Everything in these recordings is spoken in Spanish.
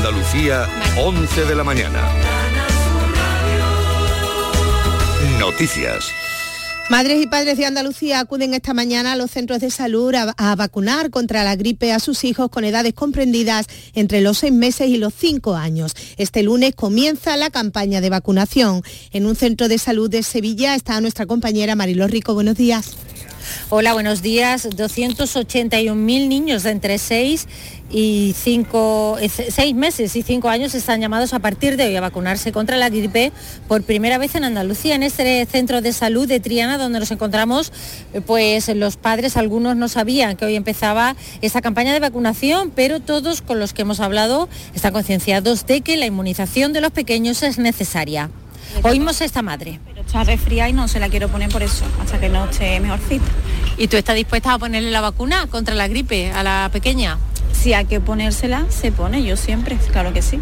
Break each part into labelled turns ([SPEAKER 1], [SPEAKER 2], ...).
[SPEAKER 1] Andalucía, 11 de la mañana. Noticias.
[SPEAKER 2] Madres y padres de Andalucía acuden esta mañana a los centros de salud a, vacunar contra la gripe a sus hijos con edades comprendidas entre los seis meses y los cinco años. Este lunes comienza la campaña de vacunación. En un centro de salud de Sevilla está nuestra compañera Marilo Rico. Buenos días.
[SPEAKER 3] Hola, buenos días. 281.000 niños de entre 6 y 5, 6 eh, meses y 5 años están llamados a partir de hoy a vacunarse contra la gripe por primera vez en Andalucía, en este centro de salud de Triana, donde nos encontramos, eh, pues los padres, algunos no sabían que hoy empezaba esta campaña de vacunación, pero todos con los que hemos hablado están concienciados de que la inmunización de los pequeños es necesaria. Oímos a esta madre.
[SPEAKER 4] Está resfriada y no se la quiero poner por eso, hasta que no esté mejorcita.
[SPEAKER 3] ¿Y tú estás dispuesta a ponerle la vacuna contra la gripe a la pequeña?
[SPEAKER 4] Si hay que ponérsela, se pone, yo siempre, claro que sí.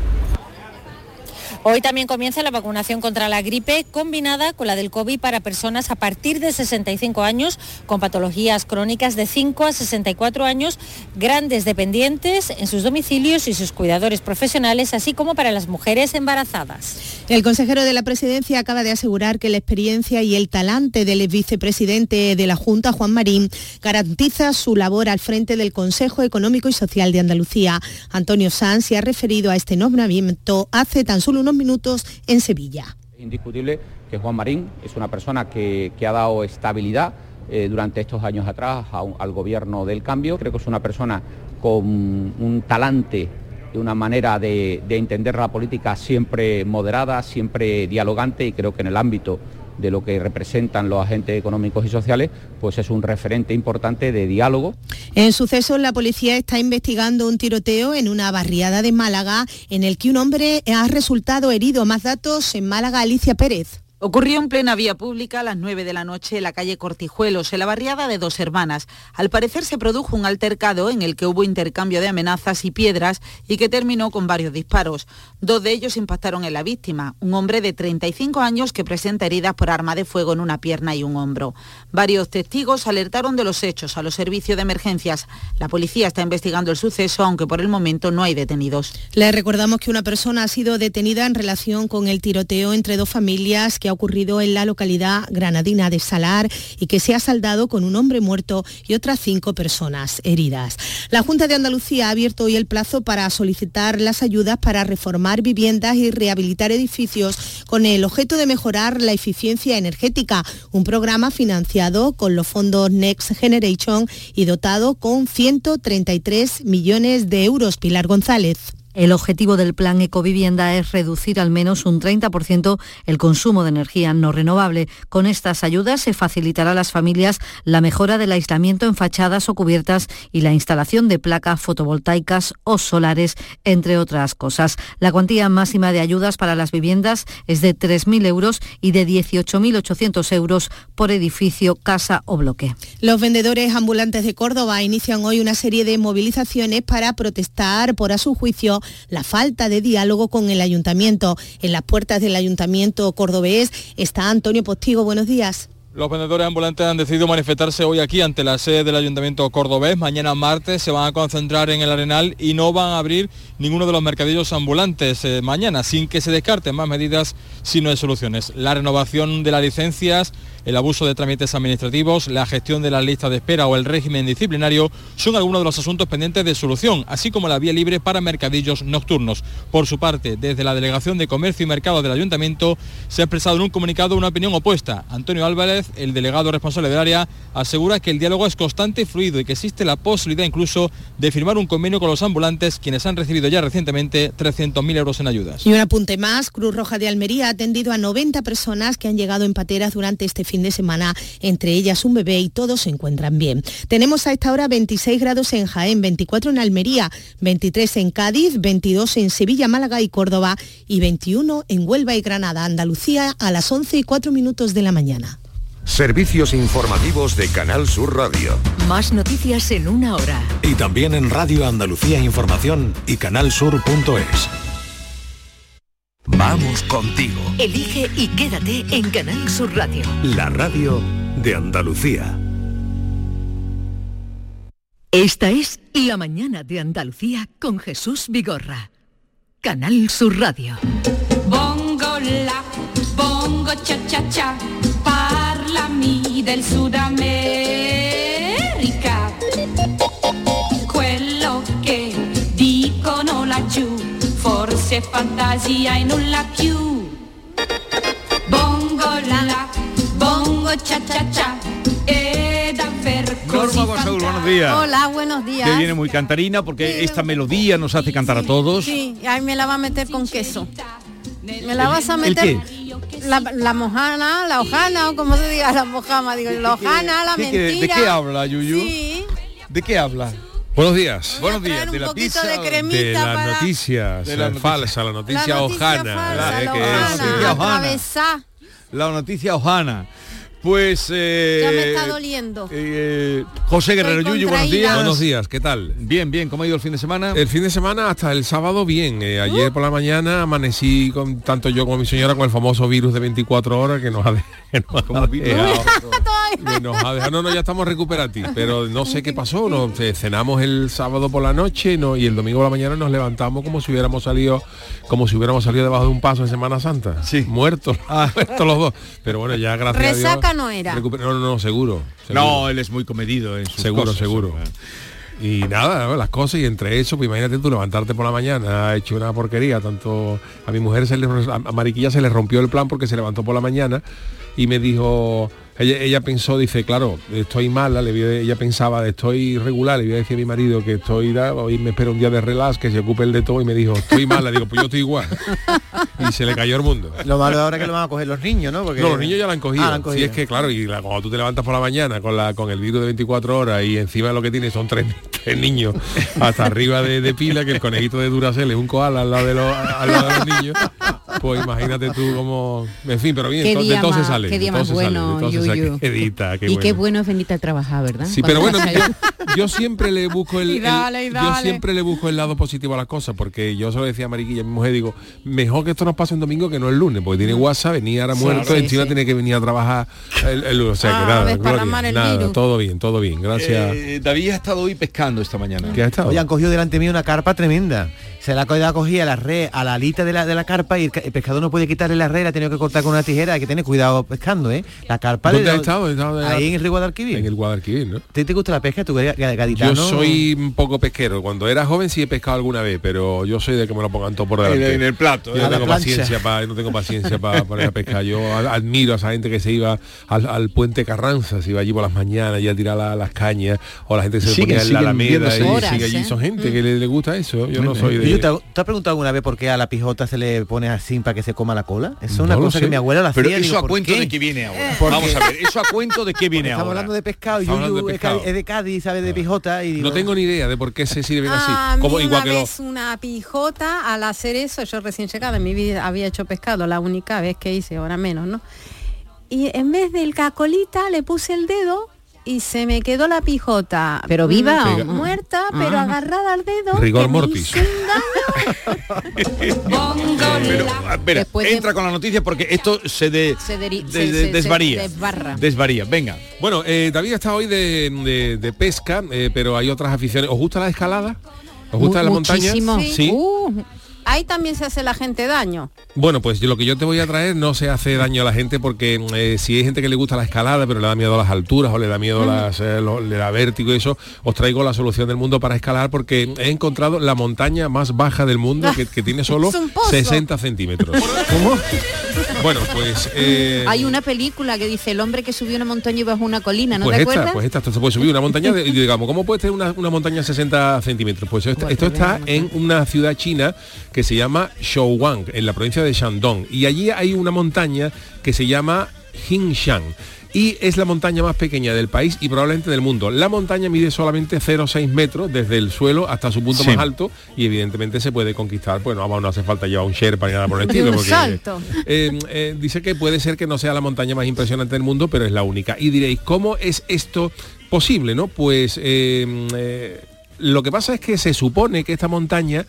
[SPEAKER 3] Hoy también comienza la vacunación contra la gripe combinada con la del COVID para personas a partir de 65 años con patologías crónicas de 5 a 64 años, grandes dependientes en sus domicilios y sus cuidadores profesionales, así como para las mujeres embarazadas.
[SPEAKER 2] El consejero de la presidencia acaba de asegurar que la experiencia y el talante del vicepresidente de la Junta, Juan Marín, garantiza su labor al frente del Consejo Económico y Social de Andalucía. Antonio Sanz se ha referido a este nombramiento hace tan solo unos minutos en Sevilla.
[SPEAKER 5] Es indiscutible que Juan Marín es una persona que, ha dado estabilidad eh, durante estos años atrás al gobierno del cambio. Creo que es una persona con un talante y una manera de entender la política siempre moderada, siempre dialogante y creo que en el ámbito de lo que representan los agentes económicos y sociales, pues es un referente importante de diálogo.
[SPEAKER 2] En sucesos, la policía está investigando un tiroteo en una barriada de Málaga en el que un hombre ha resultado herido. Más datos en Málaga, Alicia Pérez.
[SPEAKER 6] Ocurrió en plena vía pública a las 9 de la noche en la calle Cortijuelos, en la barriada de Dos Hermanas. Al parecer se produjo un altercado en el que hubo intercambio de amenazas y piedras y que terminó con varios disparos. Dos de ellos impactaron en la víctima, un hombre de 35 años que presenta heridas por arma de fuego en una pierna y un hombro. Varios testigos alertaron de los hechos a los servicios de emergencias. La policía está investigando el suceso, aunque por el momento no hay detenidos.
[SPEAKER 2] Le recordamos que una persona ha sido detenida en relación con el tiroteo entre dos familias que ha ocurrido en la localidad granadina de Salar y que se ha saldado con un hombre muerto y otras cinco personas heridas. La Junta de Andalucía ha abierto hoy el plazo para solicitar las ayudas para reformar viviendas y rehabilitar edificios con el objeto de mejorar la eficiencia energética, un programa financiado con los fondos Next Generation y dotado con 133 millones de euros. Pilar González.
[SPEAKER 7] El objetivo del plan Ecovivienda es reducir al menos un 30% el consumo de energía no renovable. Con estas ayudas se facilitará a las familias la mejora del aislamiento en fachadas o cubiertas y la instalación de placas fotovoltaicas o solares, entre otras cosas. La cuantía máxima de ayudas para las viviendas es de 3.000 euros y de 18.800 euros por edificio, casa o bloque.
[SPEAKER 2] Los vendedores ambulantes de Córdoba inician hoy una serie de movilizaciones para protestar por, a su juicio, la falta de diálogo con el ayuntamiento. En las puertas del ayuntamiento cordobés está Antonio Postigo. Buenos días.
[SPEAKER 8] Los vendedores ambulantes han decidido manifestarse hoy aquí ante la sede del Ayuntamiento cordobés. Mañana martes se van a concentrar en el Arenal y no van a abrir ninguno de los mercadillos ambulantes eh, mañana, sin que se descarten más medidas si no hay soluciones. La renovación de las licencias, el abuso de trámites administrativos, la gestión de las listas de espera o el régimen disciplinario son algunos de los asuntos pendientes de solución, así como la vía libre para mercadillos nocturnos. Por su parte, desde la Delegación de Comercio y Mercado del Ayuntamiento se ha expresado en un comunicado una opinión opuesta. Antonio Álvarez, el delegado responsable del área, asegura que el diálogo es constante y fluido y que existe la posibilidad incluso de firmar un convenio con los ambulantes, quienes han recibido ya recientemente 300.000 euros en ayudas.
[SPEAKER 2] Y un apunte más, Cruz Roja de Almería ha atendido a 90 personas que han llegado en pateras durante este fin de semana, entre ellas un bebé y todos se encuentran bien. Tenemos a esta hora 26 grados en Jaén, 24 en Almería, 23 en Cádiz, 22 en Sevilla, Málaga y Córdoba y 21 en Huelva y Granada, Andalucía a las 11 y 4 minutos de la mañana.
[SPEAKER 1] Servicios informativos de Canal Sur Radio.
[SPEAKER 9] Más noticias en una hora.
[SPEAKER 1] Y también en Radio Andalucía Información y canalsur.es. Vamos contigo.
[SPEAKER 9] Elige y quédate en Canal Sur Radio.
[SPEAKER 1] La radio de Andalucía.
[SPEAKER 9] Esta es La mañana de Andalucía con Jesús Vigorra. Canal Sur Radio.
[SPEAKER 10] Bongo la, bongo cha cha cha, parlami del Sud è fantasia e nulla più. Bongo la, bongo cha cha cha,
[SPEAKER 11] Norma Basaur, buenos días.
[SPEAKER 12] Hola, buenos días.
[SPEAKER 11] Que viene muy cantarina porque esta melodía nos hace cantar a todos.
[SPEAKER 12] Sí, ahí me la va a meter con queso. Me la vas a
[SPEAKER 11] ¿El
[SPEAKER 12] meter la, la mojana, la hojana o como se diga la mojama, digo, la hojana, la
[SPEAKER 11] ¿Qué- qué-
[SPEAKER 12] mentira.
[SPEAKER 11] ¿De qué habla, Yuyu?
[SPEAKER 12] Sí.
[SPEAKER 11] ¿De qué habla?
[SPEAKER 13] Buenos días.
[SPEAKER 11] Buenos días. De la
[SPEAKER 12] poquito
[SPEAKER 11] pizza.
[SPEAKER 12] de cremita
[SPEAKER 13] De las
[SPEAKER 12] para-
[SPEAKER 13] noticias
[SPEAKER 11] De la noticia.
[SPEAKER 13] falsa, la noticia,
[SPEAKER 12] La noticia
[SPEAKER 13] ojana.
[SPEAKER 12] falsa,
[SPEAKER 13] eh,
[SPEAKER 12] la
[SPEAKER 13] que es-
[SPEAKER 11] ojana. La noticia ojana. Pues eh,
[SPEAKER 12] Ya me está doliendo.
[SPEAKER 11] eh, José Guerrero
[SPEAKER 12] Estoy
[SPEAKER 11] Yuyu, buenos días.
[SPEAKER 13] Buenos días, ¿qué tal?
[SPEAKER 11] Bien, bien, ¿cómo ha ido el fin de semana?
[SPEAKER 13] El fin de semana hasta el sábado bien. Eh, ayer por la mañana amanecí con tanto yo como mi señora con el famoso virus de 24 horas que nos ha, de- que nos ha dejado. que nos ha dejado. No, no, ya estamos recuperativos, pero no sé qué pasó. Nos eh, cenamos el sábado por la noche no, y el domingo por la mañana nos levantamos como si hubiéramos salido, como si hubiéramos salido debajo de un paso en Semana Santa.
[SPEAKER 11] Sí.
[SPEAKER 13] Muertos, muertos los dos. Pero bueno, ya gracias a Dios.
[SPEAKER 12] Resaca no era.
[SPEAKER 13] recuper- No, no, no, seguro. seguro.
[SPEAKER 11] No, él es muy comedido en sus
[SPEAKER 13] Seguro,
[SPEAKER 11] cosas.
[SPEAKER 13] seguro. Y nada, las cosas y entre eso, pues imagínate tú levantarte por la mañana, ha hecho una porquería, tanto a mi mujer se le a Mariquilla se le rompió el plan porque se levantó por la mañana y me dijo, ella, ella pensó, dice, claro, estoy mala, le voy a- ella pensaba, estoy regular, le voy a decir a mi marido que estoy, da- hoy me espera un día de relax, que se ocupe el de todo y me dijo, estoy mala, digo, pues yo estoy igual. y se le cayó el mundo.
[SPEAKER 14] Lo malo ahora es que lo van a coger los niños, ¿no? Porque...
[SPEAKER 13] No, los niños ya la han cogido.
[SPEAKER 14] Ah, la han
[SPEAKER 13] Sí, es que claro, y la- cuando tú te levantas por la mañana con la con el virus de 24 horas y encima lo que tienes son tres, tres niños hasta arriba de, de pila, que el conejito de Duracell es un koala al lado de los, al lado de los niños, pues imagínate tú como... En fin, pero bien, de todo se sale.
[SPEAKER 15] qué día más
[SPEAKER 13] se sale, edita, qué
[SPEAKER 15] y
[SPEAKER 13] bueno.
[SPEAKER 15] qué bueno es venirte a trabajar, ¿verdad?
[SPEAKER 13] Sí, pero bueno, yo, siempre le busco el,
[SPEAKER 12] Y dale,
[SPEAKER 13] yo siempre le busco el lado positivo a las cosas, porque yo se lo decía a Mariquilla, a mi mujer, digo, mejor que esto nos pase un domingo que no el lunes, porque tiene WhatsApp, venía ahora muerto,
[SPEAKER 14] sí,
[SPEAKER 13] encima
[SPEAKER 14] sí.
[SPEAKER 13] tiene que venir a trabajar el, el lunes. O sea, que
[SPEAKER 12] Ah,
[SPEAKER 13] nada, gloria,
[SPEAKER 12] el
[SPEAKER 13] nada,
[SPEAKER 12] virus.
[SPEAKER 13] todo bien, todo bien, gracias.
[SPEAKER 11] Eh, David ha estado hoy pescando esta mañana.
[SPEAKER 13] ¿Qué ha estado?
[SPEAKER 14] Oye, han cogido delante mío una carpa tremenda. Se la ha cogido cogida la red a la alita de la, de la carpa y el, el pescador no puede quitarle la red, la ha tenido que cortar con una tijera. Hay que tener cuidado pescando, ¿eh? La carpa
[SPEAKER 13] ¿Dónde
[SPEAKER 14] de-
[SPEAKER 13] has estado? ¿Has estado de-
[SPEAKER 14] Ahí en el río Guadalquivir.
[SPEAKER 13] En el Guadalquivir, ¿no?
[SPEAKER 14] ¿Te, te gusta la pesca? ¿Tú eres ga- gaditano?
[SPEAKER 13] Yo soy un poco pesquero. Cuando era joven sí he pescado alguna vez, pero yo soy de que me lo pongan todo por delante.
[SPEAKER 11] En- en el plato,
[SPEAKER 13] Yo
[SPEAKER 11] ¿eh?
[SPEAKER 13] no tengo paciencia para no tengo paciencia para poner a pescar. Yo admiro a esa gente que se iba al, al puente Carranza, se iba allí por las mañanas y a tirar la- las cañas, o la gente que se
[SPEAKER 11] Siguen-
[SPEAKER 13] ponía en la Alameda y
[SPEAKER 11] Horas,
[SPEAKER 13] sigue allí.
[SPEAKER 11] ¿eh?
[SPEAKER 13] Son gente que le, le gusta eso. Yo no soy
[SPEAKER 14] ¿Y
[SPEAKER 13] de.
[SPEAKER 14] ¿Te, ¿Te has preguntado alguna vez por qué a la pijota se le pone así para que se coma la cola? Eso es una
[SPEAKER 13] No
[SPEAKER 14] cosa
[SPEAKER 13] sé.
[SPEAKER 14] que mi abuela la hacía.
[SPEAKER 11] Pero eso
[SPEAKER 14] digo,
[SPEAKER 11] a
[SPEAKER 14] ¿por
[SPEAKER 11] cuento
[SPEAKER 14] qué?
[SPEAKER 11] de qué viene ahora.
[SPEAKER 14] Porque-
[SPEAKER 11] Vamos a ver, eso a cuento de qué viene
[SPEAKER 14] Estamos
[SPEAKER 11] ahora.
[SPEAKER 14] hablando de pescado,
[SPEAKER 13] Estamos hablando
[SPEAKER 14] Yuyu
[SPEAKER 13] de
[SPEAKER 14] es,
[SPEAKER 13] pescado.
[SPEAKER 14] Es de Cádiz, sabe de pijota y digo,
[SPEAKER 13] No tengo ni idea de por qué se sirven
[SPEAKER 12] A
[SPEAKER 13] así.
[SPEAKER 12] mí
[SPEAKER 13] Como igual
[SPEAKER 12] una
[SPEAKER 13] que
[SPEAKER 12] vez una pijota, al hacer eso, yo recién llegada en mi vida había hecho pescado, la única vez que hice, ahora menos, ¿no? Y en vez del cacolita le puse el dedo y se me quedó la pijota.
[SPEAKER 15] ¿Pero viva
[SPEAKER 12] Mm,
[SPEAKER 15] o-
[SPEAKER 12] Muerta, pero
[SPEAKER 15] Ah.
[SPEAKER 12] agarrada al dedo.
[SPEAKER 13] Rigor mortis.
[SPEAKER 11] Pero, espera,
[SPEAKER 15] de-
[SPEAKER 11] entra con la noticia porque esto se, de,
[SPEAKER 15] Se se-
[SPEAKER 11] desvaría.
[SPEAKER 15] desbarra.
[SPEAKER 11] Desvaría, venga.
[SPEAKER 13] Bueno, eh, David está hoy de, pesca, eh, pero hay otras aficiones. ¿Os gusta la escalada? ¿Os gusta
[SPEAKER 15] Mu-
[SPEAKER 13] la montaña?
[SPEAKER 15] muchísimo.
[SPEAKER 13] Sí.
[SPEAKER 12] Uh, ahí también se hace la gente daño.
[SPEAKER 13] Bueno, pues yo- lo que yo te voy a traer no se hace daño a la gente porque eh, si hay gente que le gusta la escalada pero le da miedo a las alturas o le da miedo a las, eh, lo- le da vértigo y eso, os traigo la solución del mundo para escalar porque he encontrado la montaña más baja del mundo que, que tiene solo
[SPEAKER 12] Es un pozo.
[SPEAKER 13] 60 centímetros. ¿Cómo? Bueno, pues... eh,
[SPEAKER 15] Hay una película que dice el hombre que subió una montaña y bajó una colina, ¿no
[SPEAKER 13] pues
[SPEAKER 15] te
[SPEAKER 13] esta,
[SPEAKER 15] acuerdas?
[SPEAKER 13] pues esta, esto se puede subir una montaña de- y digamos, ¿cómo puede tener una, una montaña de 60 centímetros? Pues esto, esto está en una ciudad china que se llama Shouwang, en la provincia de Shandong. Y allí hay una montaña que se llama Hingshan. Y es la montaña más pequeña del país y probablemente del mundo. La montaña mide solamente 0,6 metros desde el suelo hasta su punto
[SPEAKER 11] Sí.
[SPEAKER 13] más alto y evidentemente se puede conquistar. Bueno, vamos, no hace falta llevar un Sherpa ni nada por el estilo.
[SPEAKER 12] un
[SPEAKER 13] porque,
[SPEAKER 12] salto.
[SPEAKER 13] eh, eh, dice que puede ser que no sea la montaña más impresionante del mundo, pero es la única. Y diréis, ¿cómo es esto posible? no Pues eh, eh, lo que pasa es que se supone que esta montaña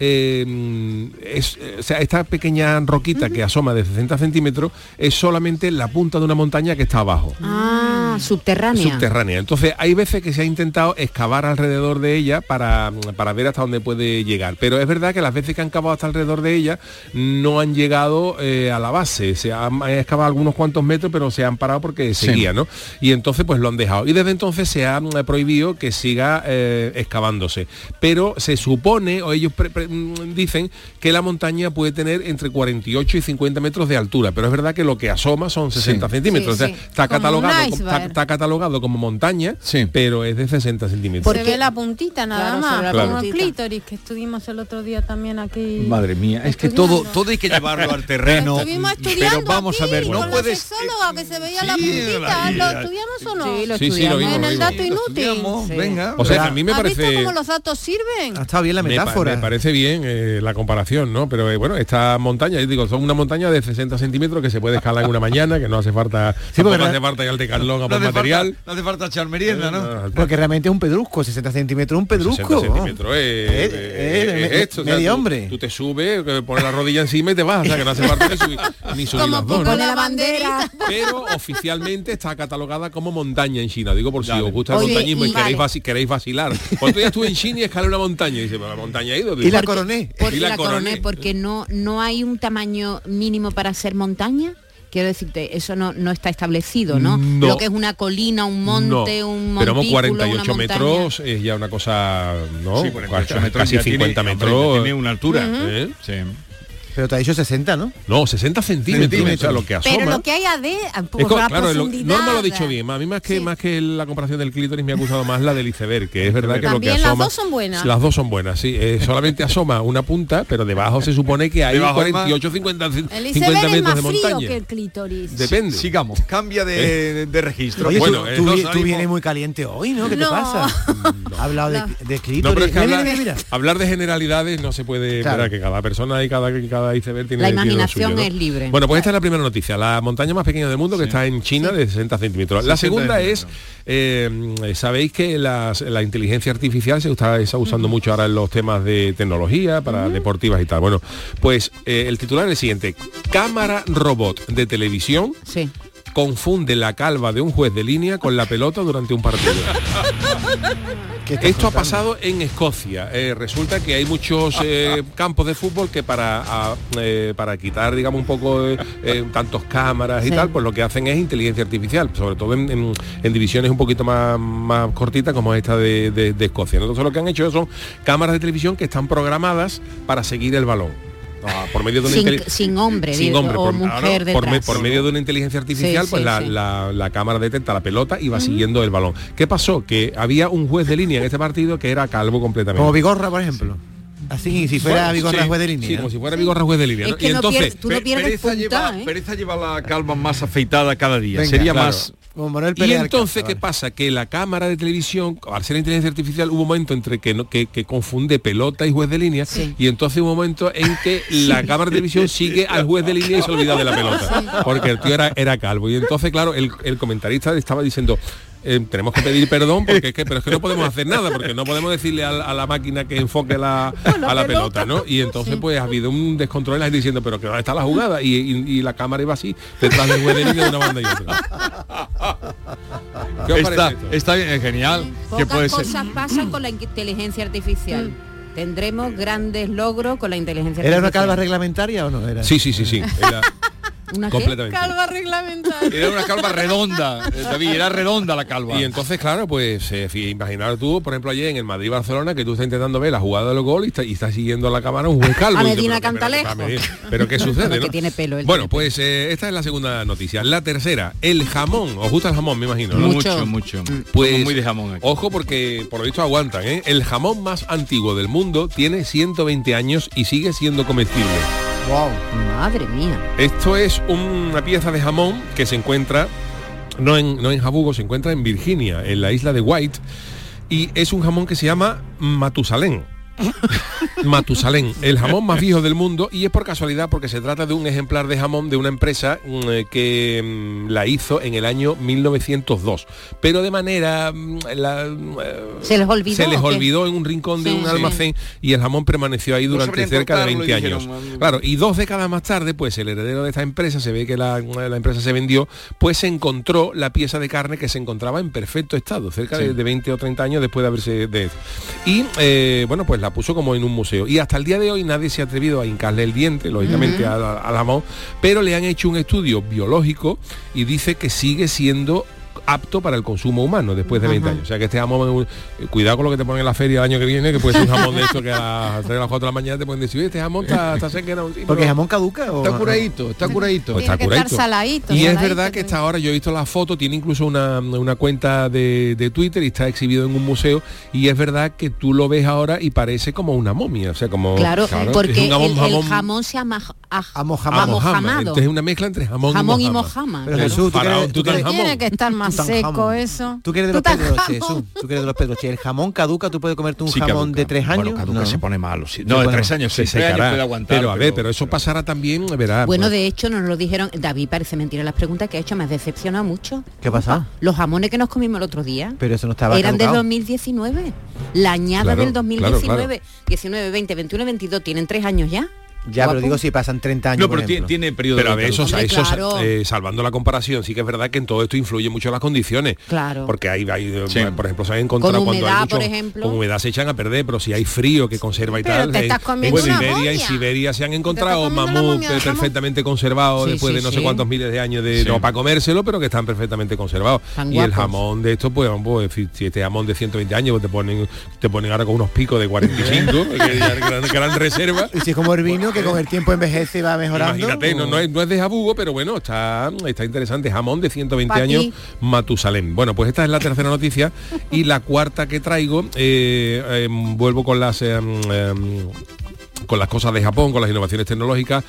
[SPEAKER 13] eh, es, eh, o sea, esta pequeña roquita que asoma de 60 centímetros es solamente la punta de una montaña que está abajo.
[SPEAKER 15] Ah, subterránea.
[SPEAKER 13] Subterránea. Entonces hay veces que se ha intentado excavar alrededor de ella para, para ver hasta dónde puede llegar. Pero es verdad que las veces que han cavado hasta alrededor de ella no han llegado eh, a la base. Se han, han excavado algunos cuantos metros, pero se han parado porque
[SPEAKER 11] Sí.
[SPEAKER 13] seguía, ¿no? Y entonces pues lo han dejado. Y desde entonces se ha mm, prohibido que siga eh, excavándose. Pero se supone, o ellos pre- pre- dicen, que la montaña puede tener entre 48 y 50 metros de altura. Pero es verdad que lo que asoma son 60 centímetros.
[SPEAKER 12] Sí,
[SPEAKER 13] o sea,
[SPEAKER 12] sí.
[SPEAKER 13] está
[SPEAKER 12] Como
[SPEAKER 13] catalogado, como- está, está catalogado como montaña, pero es de 60 centímetros.
[SPEAKER 12] Se ve la puntita nada
[SPEAKER 15] Claro,
[SPEAKER 12] más, como el
[SPEAKER 15] puntita.
[SPEAKER 12] clítoris que estuvimos el otro día también aquí.
[SPEAKER 11] Madre mía, es que todo, todo hay que llevarlo al terreno.
[SPEAKER 12] Estuvimos estudiando
[SPEAKER 11] Pero vamos a ver, no
[SPEAKER 12] con
[SPEAKER 11] puedes.
[SPEAKER 12] la sexóloga que se veía la
[SPEAKER 11] sí,
[SPEAKER 12] puntita.
[SPEAKER 11] la-
[SPEAKER 12] ¿Lo estudiamos o no?
[SPEAKER 15] Sí, lo
[SPEAKER 13] Sí, sí, lo vimos,
[SPEAKER 12] En
[SPEAKER 13] lo
[SPEAKER 12] el dato inútil.
[SPEAKER 11] Sí. venga.
[SPEAKER 13] O sea, a mí me
[SPEAKER 12] ¿Has visto
[SPEAKER 13] parece...
[SPEAKER 12] cómo los datos sirven?
[SPEAKER 14] Ha estado bien la metáfora.
[SPEAKER 13] Me, parece bien eh, la comparación, ¿no? Pero eh, bueno, esta montaña, yo digo, son una montaña de 60 centímetros que se puede escalar en una mañana, que no hace falta, sí, no hace falta ir al decalón a
[SPEAKER 11] No
[SPEAKER 13] por
[SPEAKER 11] hace,
[SPEAKER 13] material.
[SPEAKER 11] falta, no hace falta echar merienda, ¿no?
[SPEAKER 14] Porque realmente es un pedrusco, 60 centímetros un pedrusco.
[SPEAKER 13] 60 centímetros eh,
[SPEAKER 14] me-
[SPEAKER 13] esto, o sea,
[SPEAKER 14] medio
[SPEAKER 13] tú-
[SPEAKER 14] hombre.
[SPEAKER 13] Tú te subes, pones la rodilla encima y te vas, o sea que no hace falta ni subir, ni subir las dos. ¿no?
[SPEAKER 15] Pone la bandera.
[SPEAKER 13] Pero oficialmente está catalogada como montaña en China. Digo por si os gusta el
[SPEAKER 15] Oye,
[SPEAKER 13] montañismo y,
[SPEAKER 15] y-
[SPEAKER 13] queréis,
[SPEAKER 15] vale.
[SPEAKER 13] vaci- queréis vacilar. Cuando ya estuve en China y escalé una montaña. Y dice, "Pero la montaña ha ido.
[SPEAKER 14] Y la coroné.
[SPEAKER 15] Porque
[SPEAKER 13] Y
[SPEAKER 15] la,
[SPEAKER 13] la
[SPEAKER 15] coroné,
[SPEAKER 13] coroné.
[SPEAKER 15] porque no, no hay un tamaño mínimo para ser montaña. Quiero decirte, eso no, no está establecido, ¿no?
[SPEAKER 13] No.
[SPEAKER 15] Lo que es una colina, un monte,
[SPEAKER 13] No,
[SPEAKER 15] un
[SPEAKER 13] pero
[SPEAKER 15] montículo,
[SPEAKER 13] como 48
[SPEAKER 15] una montaña.
[SPEAKER 13] metros es ya una cosa, ¿no?
[SPEAKER 11] Sí, 48
[SPEAKER 13] Casi-
[SPEAKER 11] metros
[SPEAKER 13] casi
[SPEAKER 11] ya tiene-
[SPEAKER 13] 50
[SPEAKER 11] hombre,
[SPEAKER 13] metros.
[SPEAKER 11] tiene una altura.
[SPEAKER 13] ¿eh?
[SPEAKER 11] Sí.
[SPEAKER 14] Pero te ha dicho 60, ¿no?
[SPEAKER 13] No, 60 centímetros,
[SPEAKER 14] Centímetros.
[SPEAKER 13] o sea, lo que asoma.
[SPEAKER 12] Pero lo que hay por
[SPEAKER 13] Es co-
[SPEAKER 12] la
[SPEAKER 13] claro, lo-
[SPEAKER 12] profundidad.
[SPEAKER 13] Norma lo ha dicho bien. A mí más que más que la comparación del clítoris me ha gustado más la del iceberg, que es verdad que lo que
[SPEAKER 12] También las dos son buenas.
[SPEAKER 13] Las dos son buenas, sí. Eh, solamente asoma una punta, pero debajo se supone que hay
[SPEAKER 11] Debajo hay más.
[SPEAKER 13] 48, 50,
[SPEAKER 12] El
[SPEAKER 13] 50
[SPEAKER 12] iceberg es
[SPEAKER 13] metros
[SPEAKER 12] más
[SPEAKER 13] de
[SPEAKER 12] frío
[SPEAKER 13] montaña.
[SPEAKER 12] que el clítoris.
[SPEAKER 13] Depende.
[SPEAKER 11] Sigamos, cambia de, de registro.
[SPEAKER 14] Oye,
[SPEAKER 13] Bueno,
[SPEAKER 14] tú,
[SPEAKER 13] eh,
[SPEAKER 14] tú vienes muy caliente hoy, ¿no? ¿Qué te
[SPEAKER 12] No.
[SPEAKER 14] pasa? Ha hablado de,
[SPEAKER 12] No.
[SPEAKER 14] de clítoris.
[SPEAKER 13] No, pero es que
[SPEAKER 14] Mira,
[SPEAKER 13] hablar,
[SPEAKER 14] mira, mira.
[SPEAKER 13] hablar de generalidades no se puede
[SPEAKER 14] Claro.
[SPEAKER 13] esperar que cada persona y cada, cada iceberg tiene
[SPEAKER 15] La imaginación
[SPEAKER 13] suyo, ¿no?
[SPEAKER 15] es libre.
[SPEAKER 13] Bueno, pues esta es la primera noticia, la montaña más pequeña del mundo que está en China de 60 centímetros. La
[SPEAKER 11] 60
[SPEAKER 13] segunda es, eh, sabéis que las- la inteligencia artificial se está, está usando mucho ahora en los temas de tecnología, para deportivas y tal. Bueno, pues eh, el titular es el siguiente. Cámara robot de televisión
[SPEAKER 15] Sí.
[SPEAKER 13] Confunde la calva de un juez de línea con la pelota durante un partido.
[SPEAKER 14] ¿Qué estás
[SPEAKER 13] Esto ha pasado en Escocia. Eh, resulta que hay muchos eh, campos de fútbol que para, a- eh, para quitar, digamos, un poco eh, tantos cámaras y
[SPEAKER 15] Sí.
[SPEAKER 13] tal, pues lo que hacen es inteligencia artificial, sobre todo en, en- en divisiones un poquito más, más cortitas como esta de, de- de Escocia. Entonces lo que han hecho son cámaras de televisión que están programadas para seguir el balón. Por medio de una
[SPEAKER 15] Sin, hombre,
[SPEAKER 13] sin
[SPEAKER 15] digo,
[SPEAKER 13] hombre,
[SPEAKER 15] o
[SPEAKER 13] por,
[SPEAKER 15] mujer
[SPEAKER 13] por me-
[SPEAKER 15] detrás.
[SPEAKER 13] por medio de una inteligencia artificial,
[SPEAKER 15] Sí,
[SPEAKER 13] pues
[SPEAKER 15] sí,
[SPEAKER 13] la,
[SPEAKER 15] sí.
[SPEAKER 13] la- la cámara detecta la pelota y va siguiendo el balón. ¿Qué pasó? Que había un juez de línea en este partido que era calvo completamente.
[SPEAKER 14] Como Vigorra, por ejemplo. Así, si fuera
[SPEAKER 13] Bueno,
[SPEAKER 14] Vigorra
[SPEAKER 13] sí,
[SPEAKER 14] juez de línea.
[SPEAKER 13] Sí, como si fuera Vigorra juez de línea.
[SPEAKER 15] Es
[SPEAKER 13] ¿no?
[SPEAKER 15] que
[SPEAKER 13] y
[SPEAKER 15] no
[SPEAKER 13] entonces,
[SPEAKER 15] pierdes- tú no pierdes
[SPEAKER 11] Pereza,
[SPEAKER 15] punta,
[SPEAKER 11] lleva,
[SPEAKER 15] ¿eh?
[SPEAKER 11] Pereza lleva la calva más afeitada cada día.
[SPEAKER 14] Venga,
[SPEAKER 11] Sería
[SPEAKER 13] claro.
[SPEAKER 11] más...
[SPEAKER 14] Como Manuel
[SPEAKER 13] y entonces, ¿qué
[SPEAKER 14] vale.
[SPEAKER 13] pasa? Que la cámara de televisión, al ser inteligencia artificial, hubo un momento entre que, no- que, que confunde pelota y juez de línea, y entonces hubo un momento en que la cámara de televisión sigue al juez de línea y se olvida de la pelota. Porque el tío era, era calvo. Y entonces, claro, el, el comentarista estaba diciendo, eh, tenemos que pedir perdón porque es que, pero es que no podemos hacer nada, porque no podemos decirle a, la- a la máquina que enfoque la, a la pelota, ¿no? Y entonces pues ha habido un descontrol en la gente diciendo, pero que dónde está la jugada, y, y- y la cámara iba así, detrás del juez de línea de una banda y otra. ¿Qué os
[SPEAKER 11] Está,
[SPEAKER 13] esto?
[SPEAKER 11] está bien, es genial. que
[SPEAKER 15] Pocas
[SPEAKER 11] puede ser.
[SPEAKER 15] cosas pasan con la inteligencia artificial. Tendremos grandes logros con la inteligencia
[SPEAKER 14] ¿Era una
[SPEAKER 15] artificial.
[SPEAKER 14] calva reglamentaria o no? Era?
[SPEAKER 13] Sí, sí, sí, sí. Era
[SPEAKER 15] ¿Una
[SPEAKER 13] completamente.
[SPEAKER 12] Calva reglamentaria.
[SPEAKER 11] Era una calva redonda, eh, David, era redonda la calva.
[SPEAKER 13] Y entonces, claro, pues eh, imaginar tú, por ejemplo, ayer en el Madrid-Barcelona, que tú estás intentando ver la jugada del gol y está, y está siguiendo a la cámara un juez calvo.
[SPEAKER 15] A Medina
[SPEAKER 13] pero- pero- pero-
[SPEAKER 15] Cantalejo.
[SPEAKER 13] pero- ¿qué sucede? No?
[SPEAKER 15] tiene pelo,
[SPEAKER 13] Bueno,
[SPEAKER 15] tiene
[SPEAKER 13] pues eh, esta es la segunda noticia. La tercera, el jamón. ¿Os gusta el jamón, me imagino? ¿no?
[SPEAKER 11] mucho, mucho.
[SPEAKER 13] Pues
[SPEAKER 11] Somos muy de jamón aquí.
[SPEAKER 13] Ojo porque por lo visto aguantan, ¿eh? El jamón más antiguo del mundo tiene 120 años y sigue siendo comestible.
[SPEAKER 14] Wow.
[SPEAKER 15] Madre mía.
[SPEAKER 13] Esto es una pieza de jamón que se encuentra, no en, no en Jabugo, se encuentra en Virginia, en la isla de White, y es un jamón que se llama Matusalén. Matusalén, el jamón más viejo del mundo y es por casualidad porque se trata de un ejemplar de jamón de una empresa mm, eh, que mm, la hizo en el año 1902, pero de manera mm, la, eh,
[SPEAKER 15] Se les olvidó,
[SPEAKER 13] se les
[SPEAKER 15] ¿o qué?
[SPEAKER 13] olvidó en un rincón de
[SPEAKER 15] Sí,
[SPEAKER 13] un
[SPEAKER 15] sí.
[SPEAKER 13] almacén y el jamón permaneció ahí durante
[SPEAKER 11] sabrían
[SPEAKER 13] cerca de
[SPEAKER 11] cortarlo y
[SPEAKER 13] 20
[SPEAKER 11] dijeron,
[SPEAKER 13] años. Claro, y dos décadas más tarde, pues el heredero de esta empresa, se ve que la, la empresa se vendió, pues se encontró la pieza de carne que se encontraba en perfecto estado, cerca de,
[SPEAKER 11] Sí.
[SPEAKER 13] de 20 o 30 años después de haberse de y eh, bueno pues la puso como en un museo. Y hasta el día de hoy nadie se ha atrevido a hincarle el diente lógicamente al, al jamón pero le han hecho un estudio biológico y dice que sigue siendo apto para el consumo humano después de 20
[SPEAKER 11] Ajá.
[SPEAKER 13] años. O sea que este jamón, eh, cuidado con lo que te ponen en la feria el año que viene, que puede ser un jamón de esto que a las 3 o las 4 de la mañana te pueden decir, "Oye, este jamón está, está sí,
[SPEAKER 14] Porque jamón caduca o
[SPEAKER 11] Está curadito, está curadito.
[SPEAKER 13] pues está
[SPEAKER 12] Tiene que estar saladito,
[SPEAKER 13] Y es verdad que está ahora, yo he visto la foto, tiene incluso una, una cuenta de, de Twitter y está exhibido en un museo. Y es verdad que tú lo ves ahora y parece como una momia. O sea, como.
[SPEAKER 15] Claro, porque
[SPEAKER 13] un
[SPEAKER 15] el,
[SPEAKER 13] jamón-
[SPEAKER 15] el
[SPEAKER 13] jamón-
[SPEAKER 15] jamón se ama amojamado.
[SPEAKER 13] Entonces es una mezcla entre jamón,
[SPEAKER 15] Jamón y
[SPEAKER 13] y
[SPEAKER 15] mojama.
[SPEAKER 14] Pero
[SPEAKER 15] claro.
[SPEAKER 14] Jesús, tú tú que
[SPEAKER 12] estar más seco eso.
[SPEAKER 14] Tú que eres de los pedroches, Jesús. Tú que eres de los pedroches. El jamón caduca, tú puedes comerte un
[SPEAKER 11] Sí,
[SPEAKER 14] jamón
[SPEAKER 11] caduca.
[SPEAKER 14] de tres años.
[SPEAKER 11] Bueno, caduca
[SPEAKER 14] No.
[SPEAKER 11] se pone malo. sí. No, de tres años,
[SPEAKER 13] se
[SPEAKER 11] años
[SPEAKER 13] secará.
[SPEAKER 11] puede aguantar.
[SPEAKER 13] pero a ver, pero eso pasará también, verá.
[SPEAKER 15] Bueno,
[SPEAKER 13] pues,
[SPEAKER 15] de hecho nos lo dijeron, David parece mentira las preguntas que ha hecho, me ha decepcionado mucho.
[SPEAKER 14] ¿Qué pasa?
[SPEAKER 15] Los jamones que nos comimos el otro día
[SPEAKER 14] Pero eso no estaba
[SPEAKER 15] eran del
[SPEAKER 14] caducado.
[SPEAKER 15] 2019. La añada
[SPEAKER 14] Claro,
[SPEAKER 15] del 2019,
[SPEAKER 14] claro,
[SPEAKER 15] 19, 20, 21, 22, tienen tres años ya.
[SPEAKER 14] Ya, pero digo si pasan 30 años.
[SPEAKER 11] No, pero tiene, tiene periodo
[SPEAKER 13] Pero a
[SPEAKER 11] de
[SPEAKER 13] ver, eso,
[SPEAKER 15] claro.
[SPEAKER 13] eh, salvando la comparación, sí que es verdad que en todo esto influye mucho las condiciones.
[SPEAKER 15] Claro.
[SPEAKER 13] Porque hay, hay, eh, por ejemplo, se han encontrado
[SPEAKER 15] Con
[SPEAKER 13] cuando hay
[SPEAKER 15] humedad,
[SPEAKER 13] mucho,
[SPEAKER 15] por ejemplo.
[SPEAKER 13] con humedad se echan a perder, pero si hay frío que conserva y
[SPEAKER 12] Pero
[SPEAKER 13] tal.
[SPEAKER 12] te
[SPEAKER 13] en-
[SPEAKER 12] estás
[SPEAKER 13] en,
[SPEAKER 12] una
[SPEAKER 13] Siberia, en. Siberia se han encontrado mamut perfectamente conservados
[SPEAKER 15] Sí,
[SPEAKER 13] después
[SPEAKER 15] sí,
[SPEAKER 13] de no sé cuántos miles de años de
[SPEAKER 11] Sí.
[SPEAKER 13] no para comérselo, pero que están perfectamente conservados.
[SPEAKER 15] Tan
[SPEAKER 13] y el jamón de esto, pues, pues, si, si este jamón de 120 años pues, te ponen te ponen ahora con unos picos de 45, que gran reserva.
[SPEAKER 14] Y si es como el vino, que con el tiempo envejece y va mejorando.
[SPEAKER 13] Imagínate, no, no es, no es de jabugo, pero bueno, está, está interesante. Jamón de 120
[SPEAKER 12] Pa'
[SPEAKER 13] años. Matusalén. Bueno, pues esta es la tercera noticia y la cuarta que traigo, eh, em, vuelvo con las em, em, con las cosas de Japón, con las innovaciones tecnológicas.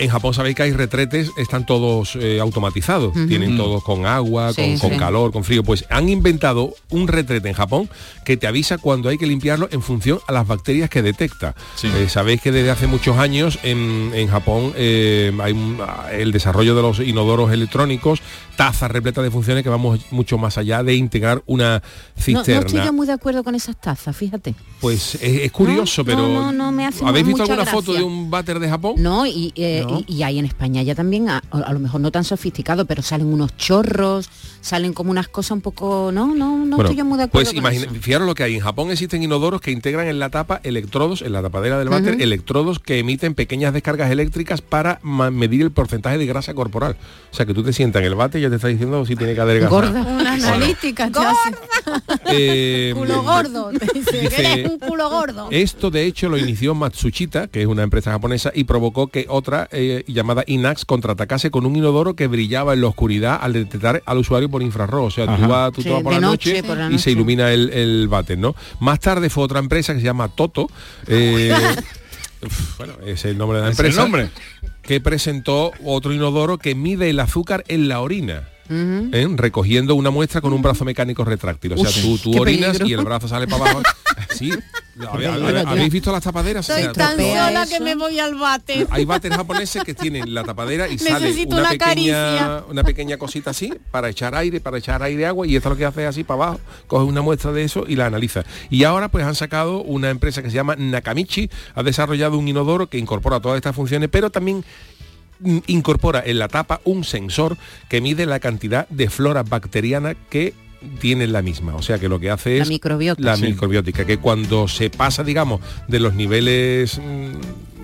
[SPEAKER 13] En Japón sabéis que hay retretes, están todos eh, automatizados, tienen
[SPEAKER 11] Mm.
[SPEAKER 13] todos con agua,
[SPEAKER 15] Sí,
[SPEAKER 13] con, con
[SPEAKER 15] sí.
[SPEAKER 13] calor, con frío. Pues han inventado un retrete en Japón que te avisa cuando hay que limpiarlo en función a las bacterias que detecta.
[SPEAKER 11] Sí.
[SPEAKER 13] Eh, sabéis que desde hace muchos años en, en Japón eh, hay un- el desarrollo de los inodoros electrónicos, tazas repletas de funciones que vamos mucho más allá de integrar una
[SPEAKER 15] No, no
[SPEAKER 13] cisterna.
[SPEAKER 15] estoy yo muy de acuerdo con esas tazas, fíjate.
[SPEAKER 13] Pues es, es curioso,
[SPEAKER 15] No,
[SPEAKER 13] pero
[SPEAKER 15] no, no, no me hace
[SPEAKER 13] ¿habéis visto alguna foto de un váter de Japón?
[SPEAKER 15] No, y, eh,
[SPEAKER 14] No.
[SPEAKER 15] y, y hay en España ya también, a, a lo mejor no tan sofisticado, pero salen unos chorros, salen como unas cosas un poco... No, no, no
[SPEAKER 13] Bueno,
[SPEAKER 15] estoy yo muy de acuerdo
[SPEAKER 13] pues
[SPEAKER 15] con
[SPEAKER 13] imagina,
[SPEAKER 15] eso.
[SPEAKER 13] fijaros lo que hay. En Japón existen inodoros que integran en la tapa electrodos, en la tapadera del váter, electrodos que emiten pequeñas descargas eléctricas para medir el porcentaje de grasa corporal. O sea, que tú te sientas en el váter y ya te está diciendo si tiene que adelgazar.
[SPEAKER 15] Gorda.
[SPEAKER 12] Una analítica hace.
[SPEAKER 13] Eh,
[SPEAKER 12] Culo gordo. Te dice, que
[SPEAKER 13] Dice-
[SPEAKER 12] eres un culo gordo.
[SPEAKER 13] Esto de hecho lo inició Matsushita, que es una empresa japonesa, y provocó que otra eh, llamada Inax contraatacase con un inodoro que brillaba en la oscuridad al detectar al usuario por infrarrojo. O sea, tú vas, tú te
[SPEAKER 15] Sí,
[SPEAKER 13] vas por la
[SPEAKER 15] noche,
[SPEAKER 13] noche,
[SPEAKER 15] por la
[SPEAKER 13] y se ilumina el, el váter, ¿no? Más tarde fue otra empresa que se llama Toto. eh, bueno, es el nombre de la
[SPEAKER 11] ¿Es el
[SPEAKER 13] empresa.
[SPEAKER 11] nombre?
[SPEAKER 13] Que presentó otro inodoro que mide el azúcar en la orina. ¿Eh? recogiendo una muestra con un brazo mecánico retráctil. O sea,
[SPEAKER 15] Uy,
[SPEAKER 13] tú, orinas
[SPEAKER 15] peligro.
[SPEAKER 13] y el brazo sale para abajo. Sí. ¿Habéis, visto las tapaderas? O
[SPEAKER 12] Estoy
[SPEAKER 13] sea,
[SPEAKER 12] tan
[SPEAKER 15] tropea
[SPEAKER 12] sola
[SPEAKER 15] eso.
[SPEAKER 12] que me voy al bate.
[SPEAKER 13] hay váteres japoneses que tienen la tapadera y sale
[SPEAKER 12] Necesito
[SPEAKER 13] una,
[SPEAKER 12] una
[SPEAKER 13] pequeña una pequeña cosita así para echar aire, para echar aire agua y esto lo que hace es así para abajo, coge una muestra de eso y la analiza. Y ahora pues han sacado una empresa que se llama Nakamichi, ha desarrollado un inodoro que incorpora todas estas funciones, pero también incorpora en la tapa un sensor que mide la cantidad de flora bacteriana que tiene la misma. O sea que lo que hace
[SPEAKER 15] La
[SPEAKER 13] es
[SPEAKER 15] microbiota.
[SPEAKER 13] la
[SPEAKER 15] Sí.
[SPEAKER 13] microbiótica, que cuando se pasa, digamos, de los niveles mm,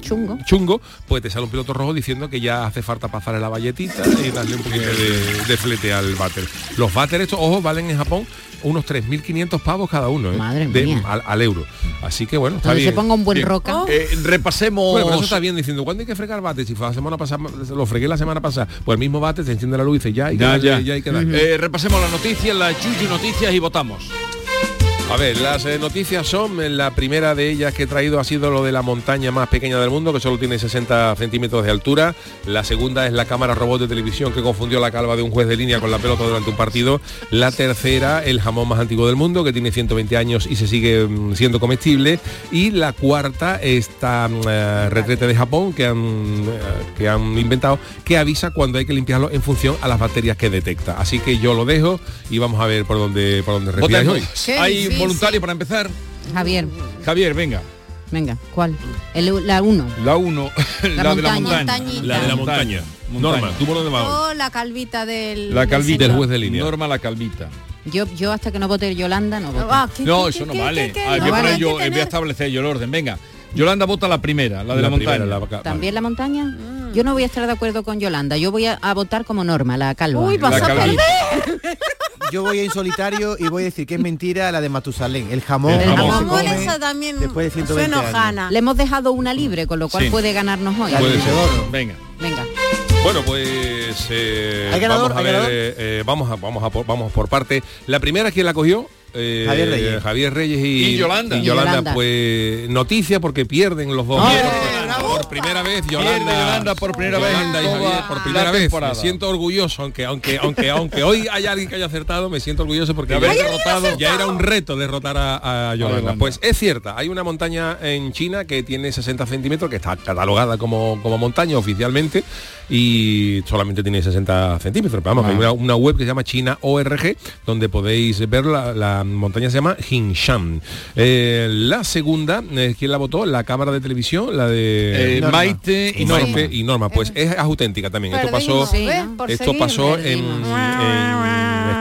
[SPEAKER 15] Chungo.
[SPEAKER 13] chungo, pues te sale un piloto rojo diciendo que ya hace falta pasarle la valletita y darle un poquito de, de flete al váter. Los váteres, estos, ojo, valen en Japón unos 3.500 pavos cada uno, ¿eh?
[SPEAKER 15] Madre
[SPEAKER 13] De-
[SPEAKER 15] mía.
[SPEAKER 13] al, al euro. Así que bueno, está bien.
[SPEAKER 15] se ponga un buen
[SPEAKER 11] Bien.
[SPEAKER 15] roca.
[SPEAKER 11] Eh, repasemos.
[SPEAKER 13] Bueno, pero eso está bien diciendo, ¿cuándo hay que fregar váter? Si fue la semana pasada, lo fregué la semana pasada, pues el mismo váter se enciende la luz y dice, ya hay que
[SPEAKER 11] Ya,
[SPEAKER 13] darle,
[SPEAKER 11] ya.
[SPEAKER 13] ya hay que darle.
[SPEAKER 11] Eh, repasemos las noticias, las Yuyu noticias y votamos.
[SPEAKER 13] A ver, las eh, noticias son, eh, la primera de ellas que he traído ha sido lo de la montaña más pequeña del mundo, que solo tiene 60 centímetros de altura. La segunda es la cámara robot de televisión que confundió la calva de un juez de línea con la pelota durante un partido. La tercera, el jamón más antiguo del mundo, que tiene 120 años y se sigue mm, siendo comestible. Y la cuarta, esta mm, eh, retrete de Japón que han, que han inventado, que avisa cuando hay que limpiarlo en función a las bacterias que detecta. Así que yo lo dejo y vamos a ver por dónde, por dónde respiráis hoy.
[SPEAKER 11] Voluntario para empezar.
[SPEAKER 15] Javier,
[SPEAKER 11] Javier, venga.
[SPEAKER 15] venga, ¿cuál? El- la 1.
[SPEAKER 11] La 1, la, de la
[SPEAKER 15] montaña.
[SPEAKER 13] La de la montaña. Norma, ¿tú por dónde vas?
[SPEAKER 12] Oh, la calvita del...
[SPEAKER 11] La calvita.
[SPEAKER 12] del
[SPEAKER 13] juez de línea.
[SPEAKER 11] Norma la calvita.
[SPEAKER 15] Yo, yo hasta que no vote Yolanda no voto.
[SPEAKER 12] Ah, ¿qué,
[SPEAKER 11] No,
[SPEAKER 12] qué,
[SPEAKER 11] eso
[SPEAKER 12] qué,
[SPEAKER 11] no
[SPEAKER 12] qué,
[SPEAKER 11] vale.
[SPEAKER 12] qué, qué?
[SPEAKER 11] Ah,
[SPEAKER 15] No vale.
[SPEAKER 11] poner yo, voy a establecer yo el orden. Venga. Yolanda vota la primera, la de la, montaña.
[SPEAKER 13] la vaca-
[SPEAKER 15] ¿También la montaña? Yo no voy a estar de acuerdo con Yolanda. Yo voy a, a votar como Norma, la calva.
[SPEAKER 12] Uy, vas
[SPEAKER 11] La
[SPEAKER 12] a perder.
[SPEAKER 14] Yo voy en solitario y voy a decir que es mentira la de Matusalén. El jamón.
[SPEAKER 11] El jamón.
[SPEAKER 12] Jamón esa también
[SPEAKER 14] después de
[SPEAKER 12] soy
[SPEAKER 14] 120 años.
[SPEAKER 12] enojana.
[SPEAKER 15] Le hemos dejado una libre, con lo cual
[SPEAKER 11] Sí.
[SPEAKER 15] puede ganarnos hoy.
[SPEAKER 13] Puede ser.
[SPEAKER 11] Venga.
[SPEAKER 15] Venga.
[SPEAKER 13] Bueno, pues eh,
[SPEAKER 14] ¿Hay ganador?
[SPEAKER 13] vamos a
[SPEAKER 14] ¿Hay
[SPEAKER 13] ver,
[SPEAKER 14] ganador?
[SPEAKER 13] eh, eh, vamos a vamos a por, vamos por parte. La primera quién la cogió. Eh,
[SPEAKER 14] Javier Reyes.
[SPEAKER 13] Javier Reyes y,
[SPEAKER 11] Y Yolanda.
[SPEAKER 13] y
[SPEAKER 15] Y
[SPEAKER 13] Yolanda,
[SPEAKER 15] Yolanda.
[SPEAKER 13] pues noticia porque pierden los dos. Por, por primera vez Yolanda,
[SPEAKER 11] Pierde Yolanda por primera vez en
[SPEAKER 13] Yolanda y
[SPEAKER 11] toda
[SPEAKER 13] Javier por primera vez. Me siento orgulloso, aunque aunque aunque aunque hoy hay alguien que haya acertado, me siento orgulloso porque
[SPEAKER 11] haber derrotado.
[SPEAKER 13] ya era un reto derrotar a, a Yolanda.
[SPEAKER 11] Yolanda.
[SPEAKER 13] Pues es cierta, hay una montaña en China que tiene 60 centímetros, que está catalogada como, como montaña oficialmente y solamente tiene 60 centímetros. Pero vamos,
[SPEAKER 11] Ah.
[SPEAKER 13] hay una, una web que se llama China ORG, donde podéis ver la, la montaña se llama Hinshan. Eh, la segunda, eh, ¿quién la votó? La cámara de televisión, la de
[SPEAKER 11] Eh,
[SPEAKER 14] Norma.
[SPEAKER 11] Maite y
[SPEAKER 13] Maite
[SPEAKER 11] Norma.
[SPEAKER 13] y Norma. Pues es auténtica también. Esto pasó esto
[SPEAKER 12] seguir.
[SPEAKER 13] pasó en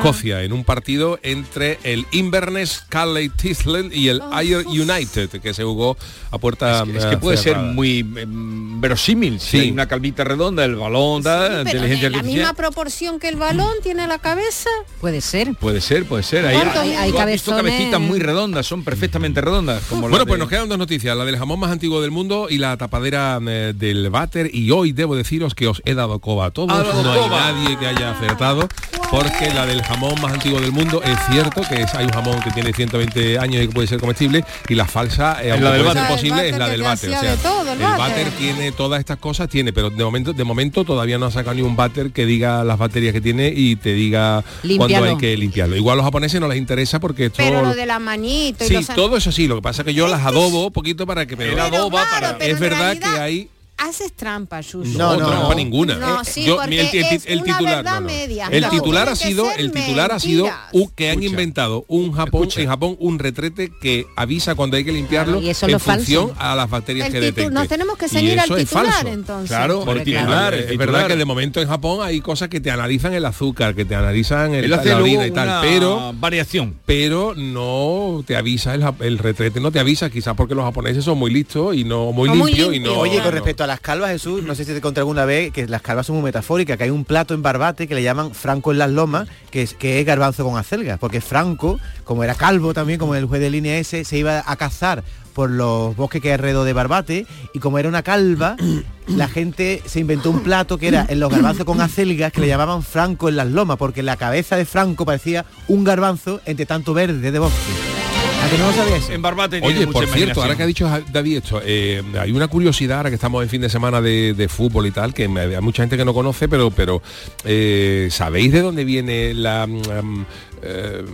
[SPEAKER 13] Escocia, en un partido entre el Inverness Calais Thistle y el Ayr United, que se jugó a puerta
[SPEAKER 11] Es que
[SPEAKER 13] eh,
[SPEAKER 11] puede ser muy em, verosímil. Si
[SPEAKER 13] Sí.
[SPEAKER 11] hay una calvita redonda, el balón, da, inteligencia
[SPEAKER 12] de la
[SPEAKER 11] artificial.
[SPEAKER 12] misma proporción que el balón tiene la cabeza.
[SPEAKER 15] Puede ser.
[SPEAKER 11] Puede ser, puede ser. Ahí
[SPEAKER 12] ¿Cuánto
[SPEAKER 11] hay?
[SPEAKER 15] Hay
[SPEAKER 11] visto
[SPEAKER 15] cabezones-
[SPEAKER 11] cabecitas muy redondas, son perfectamente redondas. Como
[SPEAKER 13] Bueno, pues
[SPEAKER 11] de-
[SPEAKER 13] nos quedan dos noticias, la del jamón más antiguo del mundo y la tapadera eh, del váter. Y hoy debo deciros que os he dado coba a todos. No
[SPEAKER 11] coba.
[SPEAKER 13] hay nadie que haya acertado, porque la del jamón más antiguo del mundo es cierto que es, hay un jamón que tiene 120 años y que puede ser comestible y la falsa, eh, aunque
[SPEAKER 11] la del
[SPEAKER 13] puede ser posible, es la del váter. O sea,
[SPEAKER 12] de todo, el
[SPEAKER 13] el váter
[SPEAKER 12] váter.
[SPEAKER 13] tiene todas estas cosas, tiene, pero de momento, de momento todavía no ha sacado ni un váter que diga las baterías que tiene y te diga cuándo hay que limpiarlo. Igual a los japoneses no les interesa porque esto
[SPEAKER 12] Pero lo de la manito y
[SPEAKER 13] Sí,
[SPEAKER 12] los
[SPEAKER 13] todo eso sí, lo que pasa es que yo las adobo un poquito para que... Pero,
[SPEAKER 11] Él adoba
[SPEAKER 12] claro,
[SPEAKER 11] para-
[SPEAKER 12] pero
[SPEAKER 13] es verdad
[SPEAKER 12] realidad
[SPEAKER 13] que hay...
[SPEAKER 12] Haces trampa, Suso.
[SPEAKER 13] No,
[SPEAKER 14] no,
[SPEAKER 13] trampa
[SPEAKER 14] no.
[SPEAKER 13] ninguna.
[SPEAKER 12] No, sí,
[SPEAKER 13] yo-
[SPEAKER 12] porque
[SPEAKER 13] mi- el, el-
[SPEAKER 12] es
[SPEAKER 13] el
[SPEAKER 12] una
[SPEAKER 13] titular,
[SPEAKER 12] verdad
[SPEAKER 13] no, no.
[SPEAKER 12] media.
[SPEAKER 13] El
[SPEAKER 12] No,
[SPEAKER 13] titular ha sido, el titular ha sido un- que han
[SPEAKER 11] Escucha.
[SPEAKER 13] inventado un Japón,
[SPEAKER 11] Escucha.
[SPEAKER 13] en Japón un retrete que avisa cuando hay que limpiarlo
[SPEAKER 15] Claro, y eso es
[SPEAKER 13] en
[SPEAKER 15] lo
[SPEAKER 13] función
[SPEAKER 15] falso.
[SPEAKER 13] a las bacterias
[SPEAKER 12] El
[SPEAKER 13] que
[SPEAKER 12] titu-
[SPEAKER 13] detecte.
[SPEAKER 12] nos tenemos que ceñir al titular,
[SPEAKER 13] falso.
[SPEAKER 12] entonces.
[SPEAKER 11] Claro,
[SPEAKER 13] Porque,
[SPEAKER 11] el titular,
[SPEAKER 13] claro, es verdad que de momento en Japón hay cosas que te analizan el azúcar, que te analizan el, la orina y tal, pero
[SPEAKER 11] variación.
[SPEAKER 13] pero no te avisa el, retrete no te avisa quizás porque los japoneses son muy listos y no muy limpios y no
[SPEAKER 14] Oye, con respecto a las calvas, Jesús, no sé si te conté alguna vez que las calvas son muy metafóricas, que hay un plato en Barbate que le llaman Franco en las lomas, que es, que es garbanzo con acelgas, porque Franco, como era calvo también, como el juez de línea ese, se iba a cazar por los bosques que hay alrededor de Barbate y como era una calva, la gente se inventó un plato que era en los garbanzos con acelgas que le llamaban Franco en las lomas, porque la cabeza de Franco parecía un garbanzo entre tanto verde de bosque. ¿A que no lo sabías?
[SPEAKER 11] En Barbate tiene
[SPEAKER 13] Oye,
[SPEAKER 11] mucha
[SPEAKER 13] por cierto, ahora que ha dicho David esto, eh, hay una curiosidad ahora que estamos en fin de semana de, de fútbol y tal, que me- hay mucha gente que no conoce, pero, pero eh, ¿sabéis de dónde viene la, mm, eh,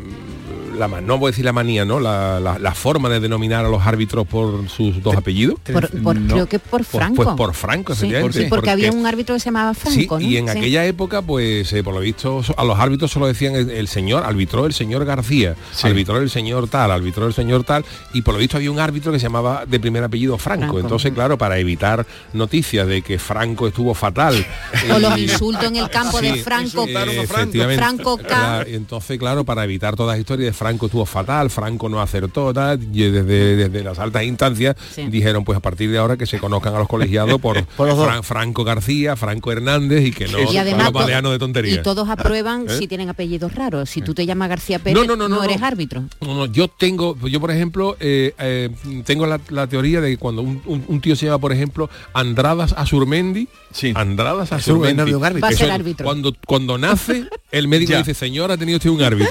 [SPEAKER 13] la no voy a decir la manía, ¿no? La, la- la forma de denominar a los árbitros por sus dos apellidos?
[SPEAKER 15] Por- por-
[SPEAKER 11] No.
[SPEAKER 15] Creo que por
[SPEAKER 13] Pues-
[SPEAKER 15] Franco.
[SPEAKER 13] Pues, por Franco,
[SPEAKER 15] Sí,
[SPEAKER 13] efectivamente.
[SPEAKER 15] sí, porque, había un árbitro que se llamaba
[SPEAKER 13] Sí,
[SPEAKER 15] Franco, ¿no?
[SPEAKER 13] y en aquella época, pues, eh, por lo visto, a los árbitros solo decían el, el señor, arbitró el señor García, arbitró el señor tal, arbitró el señor tal, y por lo visto había un árbitro que se llamaba de primer apellido Franco.
[SPEAKER 15] Franco.
[SPEAKER 13] Entonces, claro, para evitar noticias de que Franco estuvo fatal.
[SPEAKER 15] O los insultos en el campo de Franco,
[SPEAKER 13] eh.
[SPEAKER 15] Franco K.
[SPEAKER 13] Entonces, claro, para evitar todas las historias de Franco estuvo fatal, Franco no acertó, tal, y desde, desde las altas instancias
[SPEAKER 15] Sí.
[SPEAKER 13] dijeron, pues a partir de ahora que se conozcan a los colegiados por,
[SPEAKER 14] Por los dos.
[SPEAKER 13] Fran- Franco García, Franco Hernández y que no
[SPEAKER 15] y además
[SPEAKER 13] los de tontería.
[SPEAKER 15] y todos aprueban
[SPEAKER 13] ¿Eh?
[SPEAKER 15] si tienen apellidos raros. Si tú te llamas García Pérez, no, eres árbitro.
[SPEAKER 13] No, no, yo tengo, yo por ejemplo, eh, eh, tengo la, la teoría de que cuando un, un- un tío se llama, por ejemplo, Andradas Azurmendi,
[SPEAKER 11] Sí.
[SPEAKER 13] Andradas Azurmendi,
[SPEAKER 14] árbitro.
[SPEAKER 15] Va a ser
[SPEAKER 13] eso,
[SPEAKER 15] árbitro.
[SPEAKER 13] Cuando, cuando nace, el médico
[SPEAKER 11] Ya.
[SPEAKER 13] dice, señor, ha tenido usted un árbitro.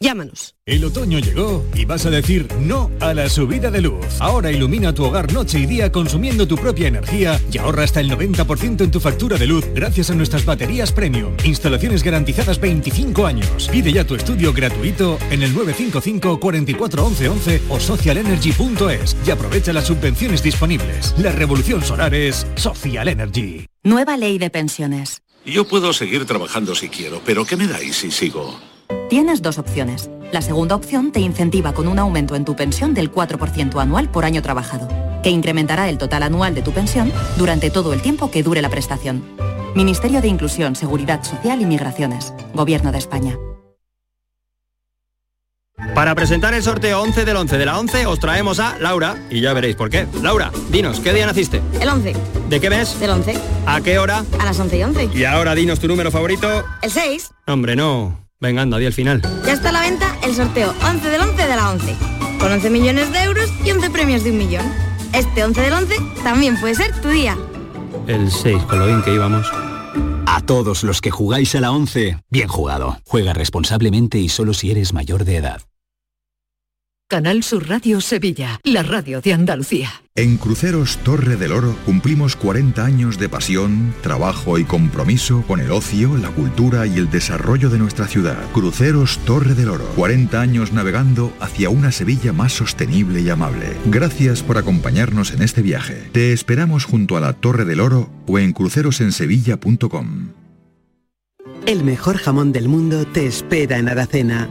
[SPEAKER 16] Llámanos.
[SPEAKER 17] El otoño llegó y vas a decir no a la subida de luz. Ahora ilumina tu hogar noche y día consumiendo tu propia energía y ahorra hasta el 90% en tu factura de luz gracias a nuestras baterías premium. Instalaciones garantizadas 25 años. Pide ya tu estudio gratuito en el 955 44 11 11 o socialenergy.es y aprovecha las subvenciones disponibles. La revolución solar es Social Energy.
[SPEAKER 18] Nueva ley de pensiones.
[SPEAKER 19] Yo puedo seguir trabajando si quiero, pero ¿qué me dais si sigo?
[SPEAKER 18] Tienes dos opciones. La segunda opción te incentiva con un aumento en tu pensión del 4% anual por año trabajado, que incrementará el total anual de tu pensión durante todo el tiempo que dure la prestación. Ministerio de Inclusión, Seguridad Social y Migraciones. Gobierno de España.
[SPEAKER 20] Para presentar el sorteo 11 del 11 de la 11 os traemos a Laura y ya veréis por qué. Laura, dinos, ¿qué día naciste?
[SPEAKER 21] El 11.
[SPEAKER 20] ¿De qué mes?
[SPEAKER 21] Del 11.
[SPEAKER 20] ¿A qué hora?
[SPEAKER 21] A las 11 y 11.
[SPEAKER 20] Y ahora dinos tu número favorito.
[SPEAKER 21] El 6.
[SPEAKER 20] Hombre, no. Venga, anda, di el final.
[SPEAKER 21] Ya está a la venta el sorteo 11 del 11 de la 11. Con 11 millones de euros y 11 premios de un millón. Este 11 del 11 también puede ser tu día.
[SPEAKER 20] El 6, con lo bien que íbamos.
[SPEAKER 22] A todos los que jugáis a la 11, bien jugado. Juega responsablemente y solo si eres mayor de edad.
[SPEAKER 9] Canal Sur Radio Sevilla, la radio de Andalucía.
[SPEAKER 23] En Cruceros Torre del Oro cumplimos 40 años de pasión, trabajo y compromiso con el ocio, la cultura y el desarrollo de nuestra ciudad. Cruceros Torre del Oro, 40 años navegando hacia una Sevilla más sostenible y amable. Gracias por acompañarnos en este viaje. Te esperamos junto a la Torre del Oro o en crucerosensevilla.com.
[SPEAKER 24] El mejor jamón del mundo te espera en Aracena.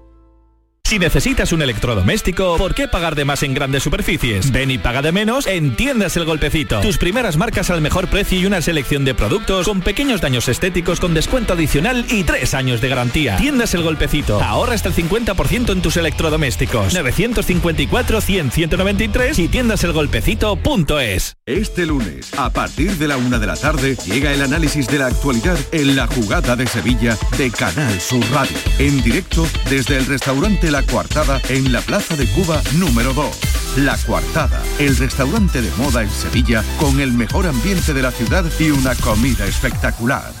[SPEAKER 25] Si necesitas un electrodoméstico, ¿por qué pagar de más en grandes superficies? Ven y paga de menos en Tiendas El Golpecito. Tus primeras marcas al mejor precio y una selección de productos con pequeños daños estéticos con descuento adicional y tres años de garantía. Tiendas El Golpecito. Ahorra hasta el 50% en tus electrodomésticos. 954-100-193 y tiendaselgolpecito.es.
[SPEAKER 26] Este lunes, a partir de la una de la tarde, llega el análisis de la actualidad en la jugada de Sevilla de Canal Sur Radio. En directo desde el restaurante La Coartada en la Plaza de Cuba número 2. La Coartada, el restaurante de moda en Sevilla con el mejor ambiente de la ciudad y una comida espectacular.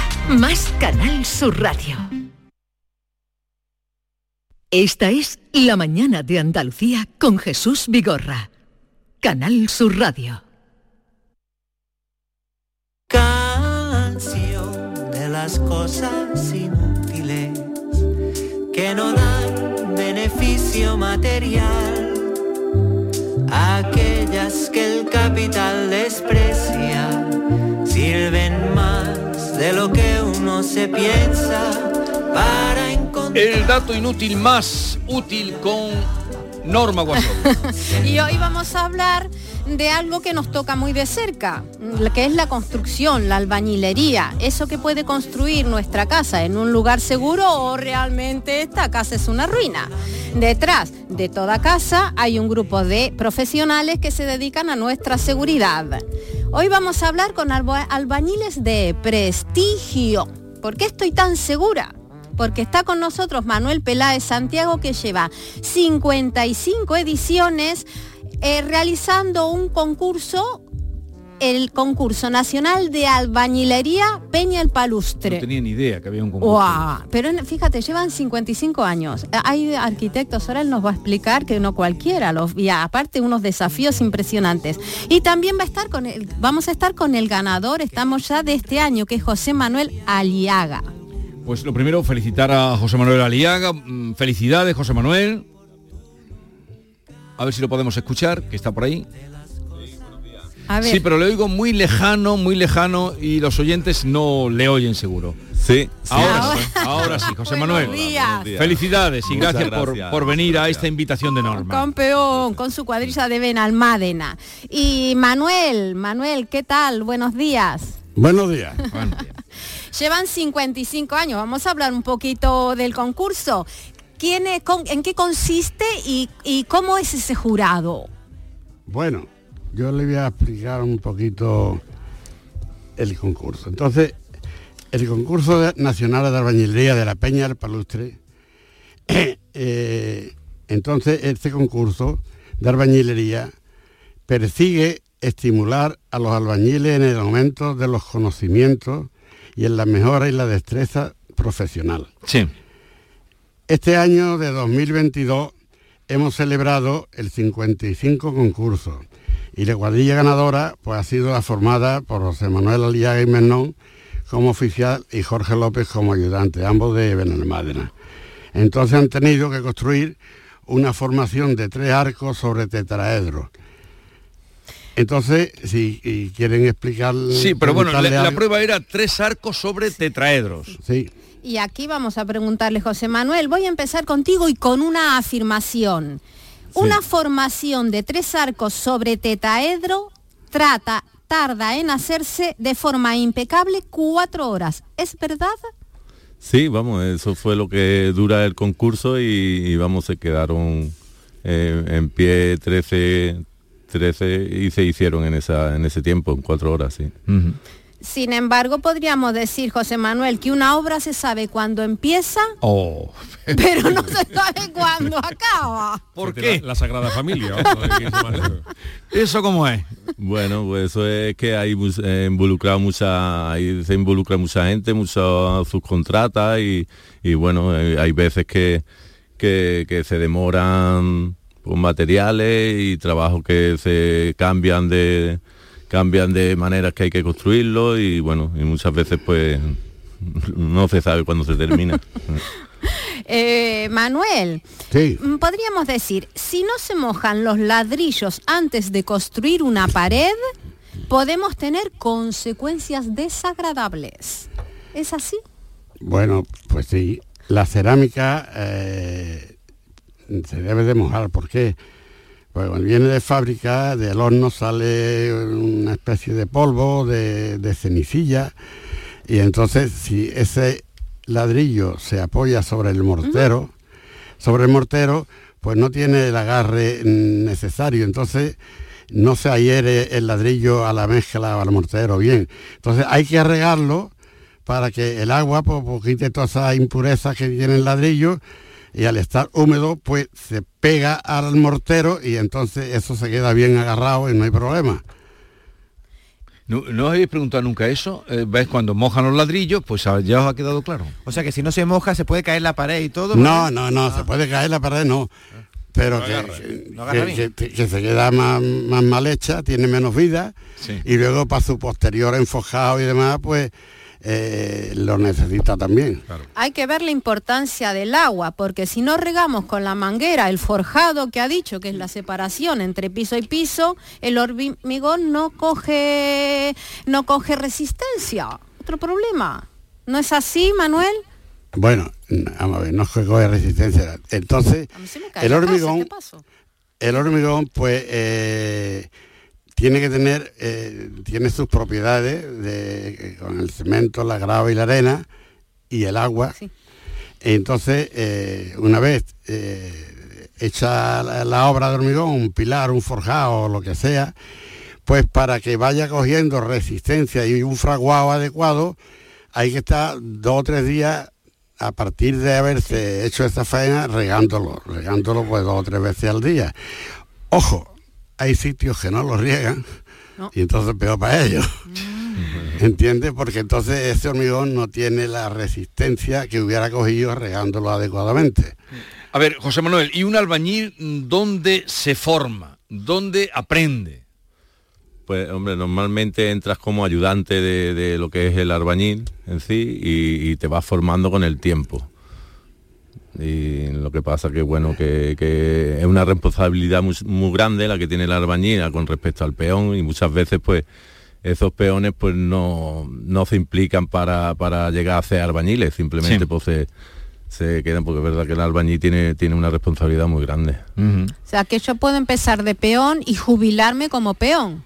[SPEAKER 9] más Canal Sur Radio. Esta es La mañana de Andalucía con Jesús Vigorra. Canal Sur Radio.
[SPEAKER 27] canción de las cosas inútiles que no dan beneficio material, aquellas que el capital desprecia, sirven más de lo que uno se piensa para encontrar.
[SPEAKER 11] El dato inútil más útil con Norma Guasón.
[SPEAKER 12] Y hoy vamos a hablar de algo que nos toca muy de cerca, que es la construcción, la albañilería, eso que puede construir nuestra casa en un lugar seguro o realmente esta casa es una ruina. Detrás de toda casa hay un grupo de profesionales que se dedican a nuestra seguridad. Hoy vamos a hablar con alba- albañiles de prestigio. ¿Por qué estoy tan segura? porque está con nosotros Manuel Peláez Santiago que lleva 55 ediciones eh, realizando un concurso el concurso nacional de albañilería Peña el Palustre.
[SPEAKER 11] No tenía ni idea que había un concurso.
[SPEAKER 12] Pero fíjate, llevan 55 años. Eh, Hay arquitectos, ahora él nos va a explicar que no cualquiera los y aparte unos desafíos impresionantes. Y también va a estar con el, vamos a estar con el ganador, estamos ya de este año, que es José Manuel Aliaga.
[SPEAKER 11] Pues lo primero, felicitar a José Manuel Aliaga. Mm, Felicidades, José Manuel. A ver si lo podemos escuchar, que está por ahí.
[SPEAKER 12] A ver.
[SPEAKER 11] Sí, pero le oigo muy lejano, muy lejano y los oyentes no le oyen seguro.
[SPEAKER 28] Sí,
[SPEAKER 11] Ahora, sí, ahora sí, José Manuel.
[SPEAKER 12] Buenos días. días.
[SPEAKER 11] Felicidades y
[SPEAKER 28] Muchas
[SPEAKER 11] gracias, por, por venir a esta invitación de Norma.
[SPEAKER 12] Campeón, con su cuadrilla de Benalmádena. Y Manuel, Manuel, ¿qué tal? Buenos días.
[SPEAKER 29] Buenos días.
[SPEAKER 12] Llevan 55 años. Vamos a hablar un poquito del concurso. ¿Quién es- con- ¿En qué consiste y, y cómo es ese jurado?
[SPEAKER 29] Bueno, yo le voy a explicar un poquito el concurso. Entonces, el concurso nacional de albañilería de la Peña del Palustre, eh, entonces este concurso de albañilería persigue estimular a los albañiles en el aumento de los conocimientos y en la mejora y la destreza profesional.
[SPEAKER 11] Sí.
[SPEAKER 29] Este año de 2022 hemos celebrado el 55 concurso y la cuadrilla ganadora pues ha sido la formada por José Manuel Aliaga y Menón como oficial y Jorge López como ayudante, ambos de Benalmádena. Entonces han tenido que construir una formación de tres arcos sobre tetraedros. Entonces, si y quieren explicar...
[SPEAKER 11] Sí, pero bueno, la, la prueba era tres arcos sobre tetraedros.
[SPEAKER 29] Sí.
[SPEAKER 12] Y aquí vamos a preguntarle, José Manuel, voy a empezar contigo y con una afirmación. Una formación de tres arcos sobre tetaedro trata, tarda en hacerse de forma impecable cuatro horas. ¿Es verdad?
[SPEAKER 28] Sí, vamos, eso fue lo que dura el concurso y, y vamos, se quedaron eh, en pie 13, 13 y se hicieron en, esa, en ese tiempo, en cuatro horas, sí.
[SPEAKER 12] Sin embargo, podríamos decir, José Manuel, que una obra se sabe cuándo empieza,
[SPEAKER 11] Oh.
[SPEAKER 12] pero no se sabe cuándo acaba.
[SPEAKER 11] ¿Por
[SPEAKER 13] qué? La, la Sagrada Familia.
[SPEAKER 11] ¿Eso cómo es?
[SPEAKER 28] Bueno, pues eso es que hay eh, involucrado mucha, ahí se involucra mucha gente, muchas subcontratas y, y bueno, eh, hay veces que, que, que se demoran con materiales y trabajos que se cambian de cambian de maneras que hay que construirlo y bueno, y muchas veces pues no se sabe cuándo se termina.
[SPEAKER 12] Eh, Manuel,
[SPEAKER 29] Sí.
[SPEAKER 12] mm, podríamos decir, si no se mojan los ladrillos antes de construir una pared, podemos tener consecuencias desagradables. ¿Es así?
[SPEAKER 29] Bueno, pues sí, la cerámica eh, se debe de mojar. ¿Por qué? Pues cuando viene de fábrica, del horno sale una especie de polvo, de, de cenicilla, y entonces si ese ladrillo se apoya sobre el mortero, sobre el mortero, pues no tiene el agarre necesario. Entonces no se adhiere el ladrillo a la mezcla o al mortero bien. Entonces hay que regarlo para que el agua pues, pues, quite todas esas impurezas que tiene el ladrillo y al estar húmedo pues se pega al mortero y entonces eso se queda bien agarrado y no hay problema.
[SPEAKER 11] ¿No, ¿no os habéis preguntado nunca eso? Eh, ¿Ves? Cuando mojan los ladrillos, pues ah, ya os ha quedado claro.
[SPEAKER 14] O sea que si no se moja se puede caer la pared y todo.
[SPEAKER 29] No,
[SPEAKER 14] ¿verdad?
[SPEAKER 29] no, no, se puede caer la pared, no. Pero
[SPEAKER 14] No
[SPEAKER 29] que,
[SPEAKER 14] agarra,
[SPEAKER 29] que-
[SPEAKER 14] no agarra
[SPEAKER 29] que-
[SPEAKER 14] bien.
[SPEAKER 29] que- que se queda más, más mal hecha, tiene menos vida y luego para su posterior enfojado y demás, pues eh, lo necesita también.
[SPEAKER 12] Hay que ver la importancia del agua, porque si no regamos con la manguera el forjado que ha dicho, que es la separación entre piso y piso, el hormigón no coge, no coge resistencia. Otro problema. ¿No es así, Manuel?
[SPEAKER 29] Bueno, vamos a ver, no es que coge resistencia. Entonces, el
[SPEAKER 12] casa,
[SPEAKER 29] hormigón, el hormigón, pues, eh, tiene que tener, eh, tiene sus propiedades de, con el cemento, la grava y la arena y el agua. Entonces, eh, una vez eh, hecha la, la obra de hormigón, un pilar, un forjado o lo que sea, pues para que vaya cogiendo resistencia y un fraguado adecuado, hay que estar dos o tres días a partir de haberse hecho esta faena regándolo, regándolo pues dos o tres veces al día. Ojo, hay sitios que no lo riegan
[SPEAKER 12] No.
[SPEAKER 29] y entonces peor para ellos. ¿Entiendes? Porque entonces ese hormigón no tiene la resistencia que hubiera cogido regándolo adecuadamente.
[SPEAKER 11] A ver, José Manuel, ¿y un albañil mm, dónde se forma? ¿Dónde aprende?
[SPEAKER 28] Pues hombre, normalmente entras como ayudante de, de lo que es el albañil en sí y, y te vas formando con el tiempo. Y lo que pasa que bueno, que, que es una responsabilidad muy, muy grande la que tiene el albañil con respecto al peón y muchas veces pues esos peones pues no, no se implican para, para llegar a ser albañiles, simplemente
[SPEAKER 11] Sí.
[SPEAKER 28] pues se, se quedan porque es verdad que el albañil tiene, tiene una responsabilidad muy grande.
[SPEAKER 12] O sea, que yo puedo empezar de peón y jubilarme como peón.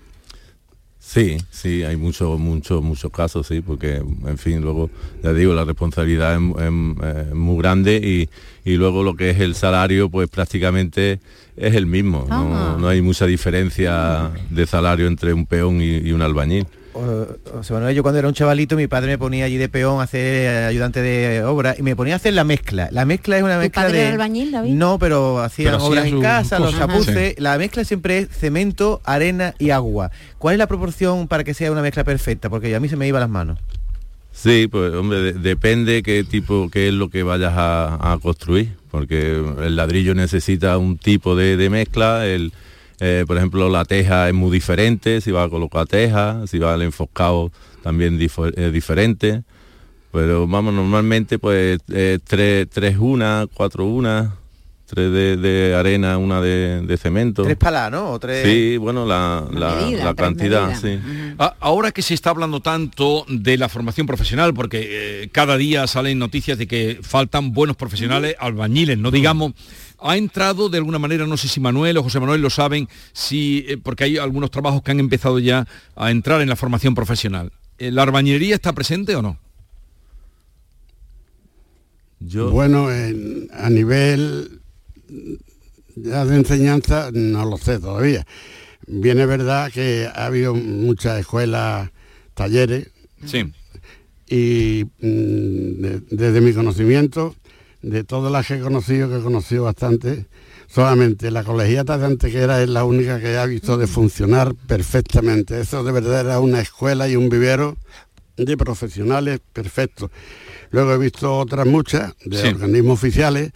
[SPEAKER 28] Sí, sí, hay muchos, muchos, muchos casos, sí, porque, en fin, luego, ya digo, la responsabilidad es, es- es muy grande y, y luego lo que es el salario, pues prácticamente es el mismo. No, no hay mucha diferencia de salario entre un peón y, y un albañil.
[SPEAKER 14] José Manuel, yo cuando era un chavalito, mi padre me ponía allí de peón a hacer eh, ayudante de obra y me ponía a hacer la mezcla. La mezcla es una mezcla
[SPEAKER 15] padre
[SPEAKER 14] de...
[SPEAKER 15] era albañil, David?
[SPEAKER 14] No, pero hacían
[SPEAKER 15] Pero hacía
[SPEAKER 14] obras en casa, los chapuces.
[SPEAKER 15] Sí.
[SPEAKER 14] La mezcla siempre es cemento, arena y agua. ¿Cuál es la proporción para que sea una mezcla perfecta? Porque a mí se me iba las manos.
[SPEAKER 28] Sí, pues hombre, de- depende qué tipo, qué es lo que vayas a, a construir, porque el ladrillo necesita un tipo de, de mezcla, el, eh, por ejemplo la teja es muy diferente, si va a colocar teja, si va al enfoscado también es diferente, pero vamos, normalmente pues eh, tres, tres una, cuatro una, tres de, de arena, una de, de cemento.
[SPEAKER 14] Tres palas, ¿no? O tres...
[SPEAKER 28] Sí, bueno, la, la-
[SPEAKER 14] medida,
[SPEAKER 28] la
[SPEAKER 14] tres
[SPEAKER 28] cantidad, sí.
[SPEAKER 11] Ahora que se está hablando tanto de la formación profesional, porque eh, cada día salen noticias de que faltan buenos profesionales, albañiles, no digamos, ha entrado de alguna manera, no sé si Manuel o José Manuel lo saben, si eh, porque hay algunos trabajos que han empezado ya a entrar en la formación profesional. Eh, ¿La albañilería está presente o no?
[SPEAKER 29] Bueno, en- a nivel ya de enseñanza no lo sé todavía. Bien es verdad que ha habido muchas escuelas, talleres,
[SPEAKER 11] Sí.
[SPEAKER 29] y mm, de- desde mi conocimiento, de todas las que he conocido, que he conocido bastante, solamente la colegiata de Antequera es la única que ha visto de funcionar perfectamente. Eso de verdad era una escuela y un vivero de profesionales perfectos. Luego he visto otras muchas de
[SPEAKER 11] Sí.
[SPEAKER 29] organismos oficiales,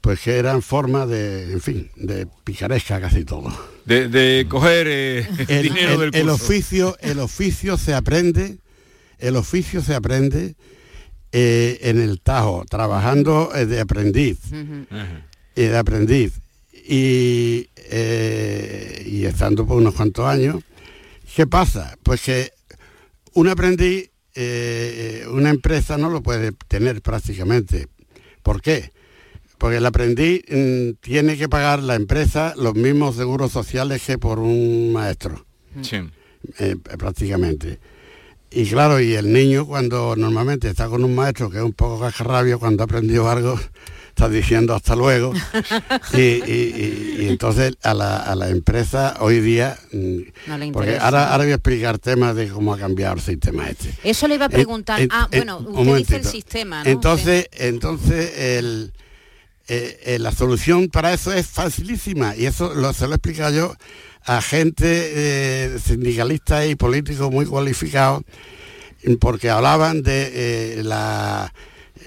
[SPEAKER 29] pues que eran formas de, en fin, de picaresca casi todo.
[SPEAKER 11] De, de coger eh,
[SPEAKER 29] el,
[SPEAKER 11] dinero
[SPEAKER 29] el-
[SPEAKER 11] del
[SPEAKER 29] el
[SPEAKER 11] curso.
[SPEAKER 29] oficio el oficio se aprende el oficio se aprende eh, en el tajo trabajando eh, de aprendiz eh, de aprendiz y, eh, y estando por unos cuantos años qué pasa pues que un aprendiz eh, una empresa no lo puede tener prácticamente ¿por qué? porque el aprendiz mm, tiene que pagar la empresa los mismos seguros sociales que por un maestro
[SPEAKER 11] Sí.
[SPEAKER 29] eh, prácticamente. Y claro, y el niño cuando normalmente está con un maestro que es un poco cascarrabio, cuando ha aprendido algo, está diciendo hasta luego. y, y- y- y entonces a la, a la empresa hoy día, mm,
[SPEAKER 15] No le
[SPEAKER 29] porque ahora, ahora voy a explicar temas de cómo ha cambiado el sistema este.
[SPEAKER 15] Eso le iba a
[SPEAKER 29] Eh,
[SPEAKER 15] preguntar. ah, bueno, usted dice el sistema, ¿no?
[SPEAKER 29] Entonces, entonces el, eh, eh, la solución para eso es facilísima y eso lo, se lo he explicado yo a gente eh, sindicalista y políticos muy cualificados porque hablaban de eh, la,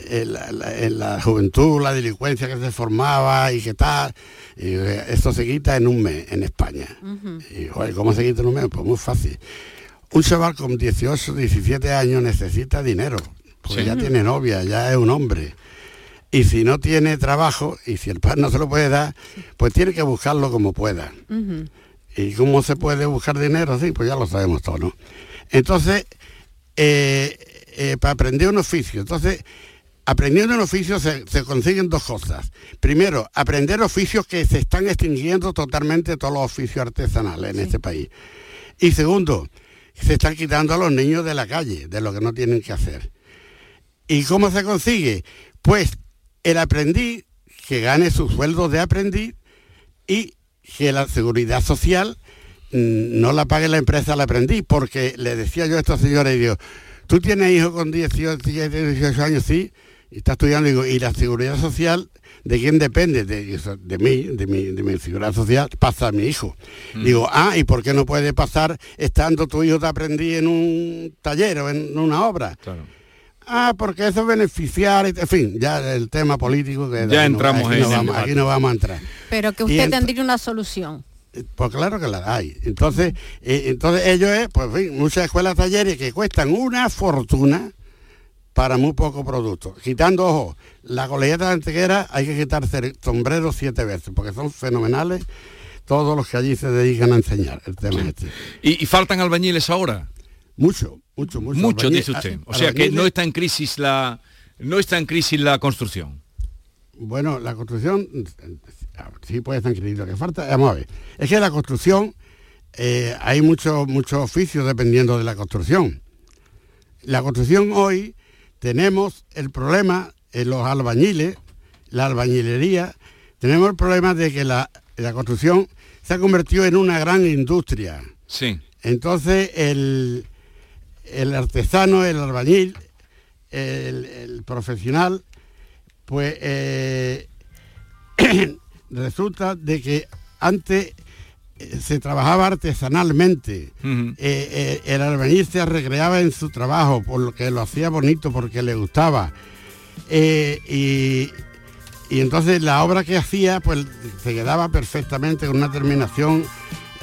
[SPEAKER 29] eh, la, la- la juventud, la delincuencia que se formaba y qué tal. Y, esto se quita en un mes en España. Y, joder, ¿cómo se quita en un mes? Pues muy fácil. Un chaval con 18, 17 años necesita dinero, porque
[SPEAKER 11] Sí.
[SPEAKER 29] ya tiene novia, ya es un hombre. Y si no tiene trabajo, y si el padre no se lo puede dar, pues tiene que buscarlo como pueda. ¿Y cómo se puede buscar dinero? Sí, pues ya lo sabemos todos, ¿no? Entonces, eh, eh, para aprender un oficio, entonces, aprendiendo un oficio se, se consiguen dos cosas. Primero, aprender oficios que se están extinguiendo totalmente todos los oficios artesanales en este país. Y segundo, se están quitando a los niños de la calle, de lo que no tienen que hacer. ¿Y cómo se consigue? Pues el aprendiz que gane su sueldo de aprendiz y que la seguridad social mm, no la pague la empresa al aprendiz, porque le decía yo a estos señores, digo, tú tienes hijos con 18, 18 años, sí, y está estudiando, digo, ¿y la seguridad social de quién depende? De, de mí, de mi, de mi seguridad social, pasa a mi hijo.
[SPEAKER 11] Mm.
[SPEAKER 29] Digo, ah, ¿y por qué no puede pasar estando tu hijo te aprendí en un taller o en una obra? Ah, porque eso es beneficiar, en fin, ya el tema político que
[SPEAKER 11] Ya
[SPEAKER 29] aquí no-
[SPEAKER 11] entramos
[SPEAKER 29] aquí
[SPEAKER 11] en
[SPEAKER 29] no vamos, aquí no vamos a entrar.
[SPEAKER 12] Pero que
[SPEAKER 29] Y
[SPEAKER 12] usted
[SPEAKER 29] ent-
[SPEAKER 12] tendría una solución.
[SPEAKER 29] Pues claro que la hay. Entonces, eh, entonces ellos es, pues en fin, muchas escuelas talleres que cuestan una fortuna para muy poco producto. Quitando, ojo, la colegiata de Antequera hay que quitarse el sombrero siete veces, porque son fenomenales todos los que allí se dedican a enseñar el tema este.
[SPEAKER 11] ¿Y, y faltan albañiles ahora?
[SPEAKER 29] Mucho, mucho, mucho.
[SPEAKER 11] Mucho,
[SPEAKER 29] Albañil-
[SPEAKER 11] dice usted. O sea que no está en crisis la no está en crisis la construcción.
[SPEAKER 29] Bueno, la construcción sí puede estar en Lo que falta, vamos a ver, es que la construcción eh, hay muchos muchos oficios dependiendo de la construcción. La construcción hoy tenemos el problema en los albañiles, la albañilería, tenemos el problema de que la, la construcción se ha convertido en una gran industria.
[SPEAKER 11] Sí.
[SPEAKER 29] Entonces el, el artesano, el albañil, el, el profesional, pues eh, resulta de que antes eh, se trabajaba artesanalmente. Eh, eh, el albañil se recreaba en su trabajo, por lo que lo hacía bonito, porque le gustaba. Eh, y, y entonces la obra que hacía, pues se quedaba perfectamente con una terminación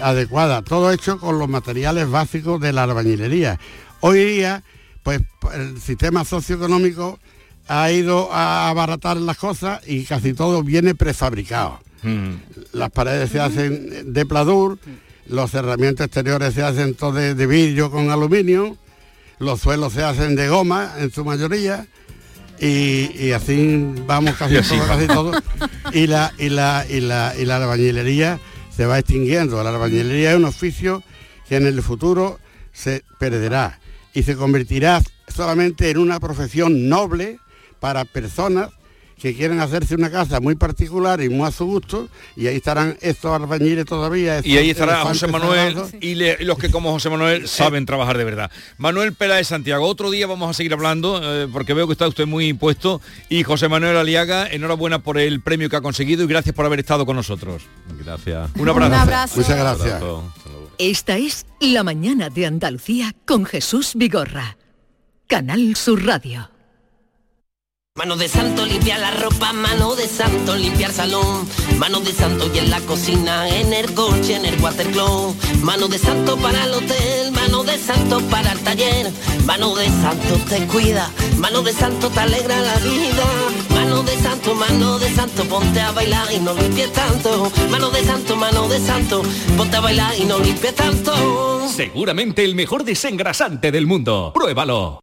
[SPEAKER 29] adecuada, todo hecho con los materiales básicos de la albañilería. Hoy día, pues el sistema socioeconómico ha ido a abaratar las cosas y casi todo viene prefabricado. Las paredes se hacen de pladur, los cerramientos exteriores se hacen todos de, de vidrio con aluminio, los suelos se hacen de goma en su mayoría y, y así vamos casi
[SPEAKER 11] Y así
[SPEAKER 29] todo, casi todo. Y la, y la, y la, y la albañilería se va extinguiendo. La albañilería es un oficio que en el futuro se perderá y se convertirá solamente en una profesión noble para personas que quieren hacerse una casa muy particular y muy a su gusto y ahí estarán estos albañiles todavía.
[SPEAKER 11] Y ahí estará José Manuel y, le- y los que como José Manuel saben trabajar de verdad. Manuel Peláez Santiago, otro día vamos a seguir hablando eh, porque veo que está usted muy impuesto y José Manuel Aliaga, enhorabuena por el premio que ha conseguido y gracias por haber estado con nosotros.
[SPEAKER 28] Gracias.
[SPEAKER 11] Un abrazo.
[SPEAKER 12] Un abrazo.
[SPEAKER 29] Muchas gracias.
[SPEAKER 28] Abrazo.
[SPEAKER 9] Esta es La mañana de Andalucía con Jesús Vigorra. Canal Sur Radio.
[SPEAKER 30] Mano de santo limpiar la ropa, mano de santo limpiar salón, mano de santo y en la cocina, en el coche, en el watercloak, mano de santo para el hotel, mano de santo para el taller, mano de santo te cuida, mano de santo te alegra la vida, mano de santo, mano de santo, ponte a bailar y no limpies tanto, mano de santo, mano de santo, ponte a bailar y no limpies tanto.
[SPEAKER 25] Seguramente el mejor desengrasante del mundo. Pruébalo.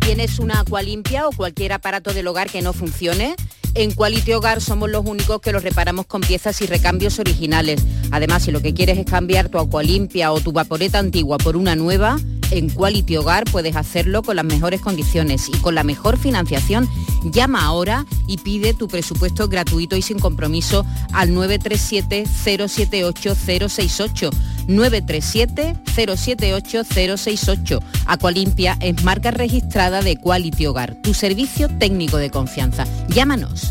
[SPEAKER 15] ¿Tienes una agua limpia o cualquier aparato del hogar que no funcione? En Quality Hogar somos los únicos que los reparamos con piezas y recambios originales. Además, si lo que quieres es cambiar tu agua limpia o tu vaporeta antigua por una nueva, en Quality Hogar puedes hacerlo con las mejores condiciones y con la mejor financiación. Llama ahora y pide tu presupuesto gratuito y sin compromiso al 937-078-068. 937-078-068. Aqualimpia es marca registrada de Quality Hogar, tu servicio técnico de confianza. Llámanos.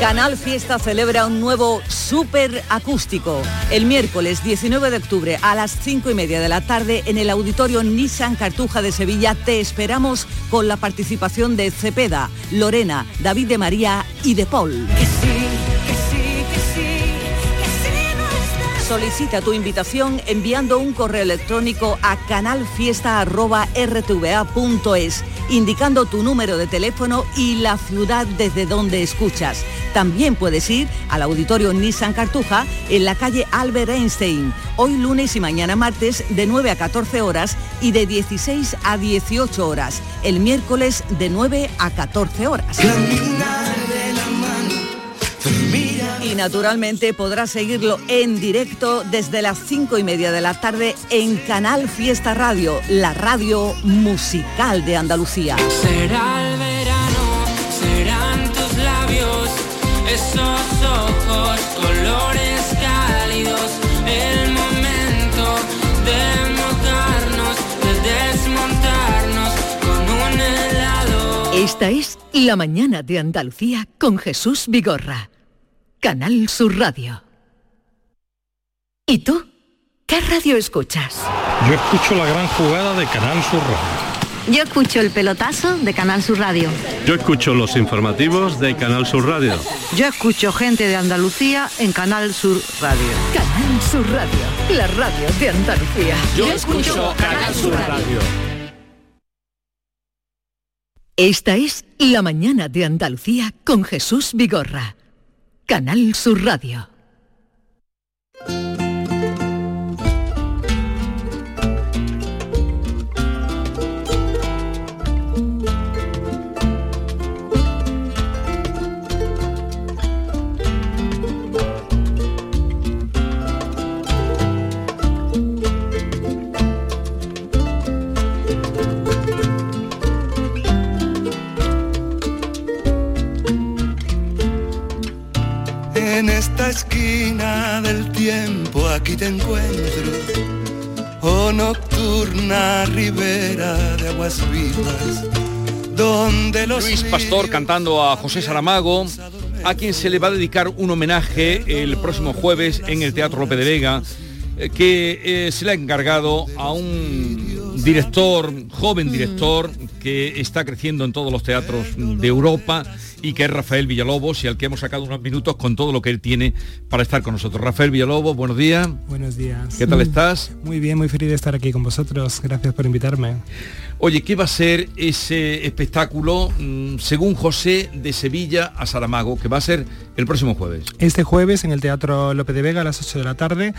[SPEAKER 31] Canal Fiesta celebra un nuevo super acústico. El miércoles 19 de octubre a las 5 y media de la tarde en el auditorio Nissan Cartuja de Sevilla te esperamos con la participación de Cepeda, Lorena, David de María y de Paul. Solicita tu invitación enviando un correo electrónico a canalfiesta.rtva.es, indicando tu número de teléfono y la ciudad desde donde escuchas. También puedes ir al auditorio Nissan Cartuja en la calle Albert Einstein, hoy lunes y mañana martes de 9 a 14 horas y de 16 a 18 horas, el miércoles de 9 a 14 horas. Y naturalmente podrás seguirlo en directo desde las cinco y media de la tarde en Canal Fiesta Radio, la radio musical de Andalucía.
[SPEAKER 27] Será el verano, serán tus labios, esos ojos, colores cálidos, el momento de mojarnos, de desmontarnos con un helado.
[SPEAKER 9] Esta es La Mañana de Andalucía con Jesús Vigorra. Canal Sur Radio. ¿Y tú? ¿Qué radio escuchas?
[SPEAKER 32] Yo escucho la gran jugada de Canal Sur Radio.
[SPEAKER 33] Yo escucho el pelotazo de Canal Sur Radio.
[SPEAKER 34] Yo escucho los informativos de Canal Sur Radio.
[SPEAKER 33] Yo escucho gente de Andalucía en Canal Sur Radio.
[SPEAKER 9] Canal Sur Radio, la radio de Andalucía.
[SPEAKER 33] Yo escucho Canal Sur Radio.
[SPEAKER 9] Esta es La Mañana de Andalucía con Jesús Vigorra. Canal Sur Radio.
[SPEAKER 27] En esta esquina del tiempo aquí te encuentro, oh nocturna ribera de aguas vivas, donde los
[SPEAKER 11] Luis Pastor cantando a José Saramago, a quien se le va a dedicar un homenaje el próximo jueves en el Teatro Lope de Vega, eh, que eh, se le ha encargado a un director, joven director, que está creciendo en todos los teatros de Europa y que es Rafael Villalobos y al que hemos sacado unos minutos con todo lo que él tiene para estar con nosotros. Rafael Villalobos, buenos días.
[SPEAKER 35] Buenos días.
[SPEAKER 11] ¿Qué tal estás?
[SPEAKER 35] Muy bien, muy feliz de estar aquí con vosotros. Gracias por invitarme.
[SPEAKER 11] Oye, ¿qué va a ser ese espectáculo, mm, según José, de Sevilla a Saramago, que va a ser el próximo jueves?
[SPEAKER 35] Este jueves en el Teatro Lope de Vega a las 8 de la tarde.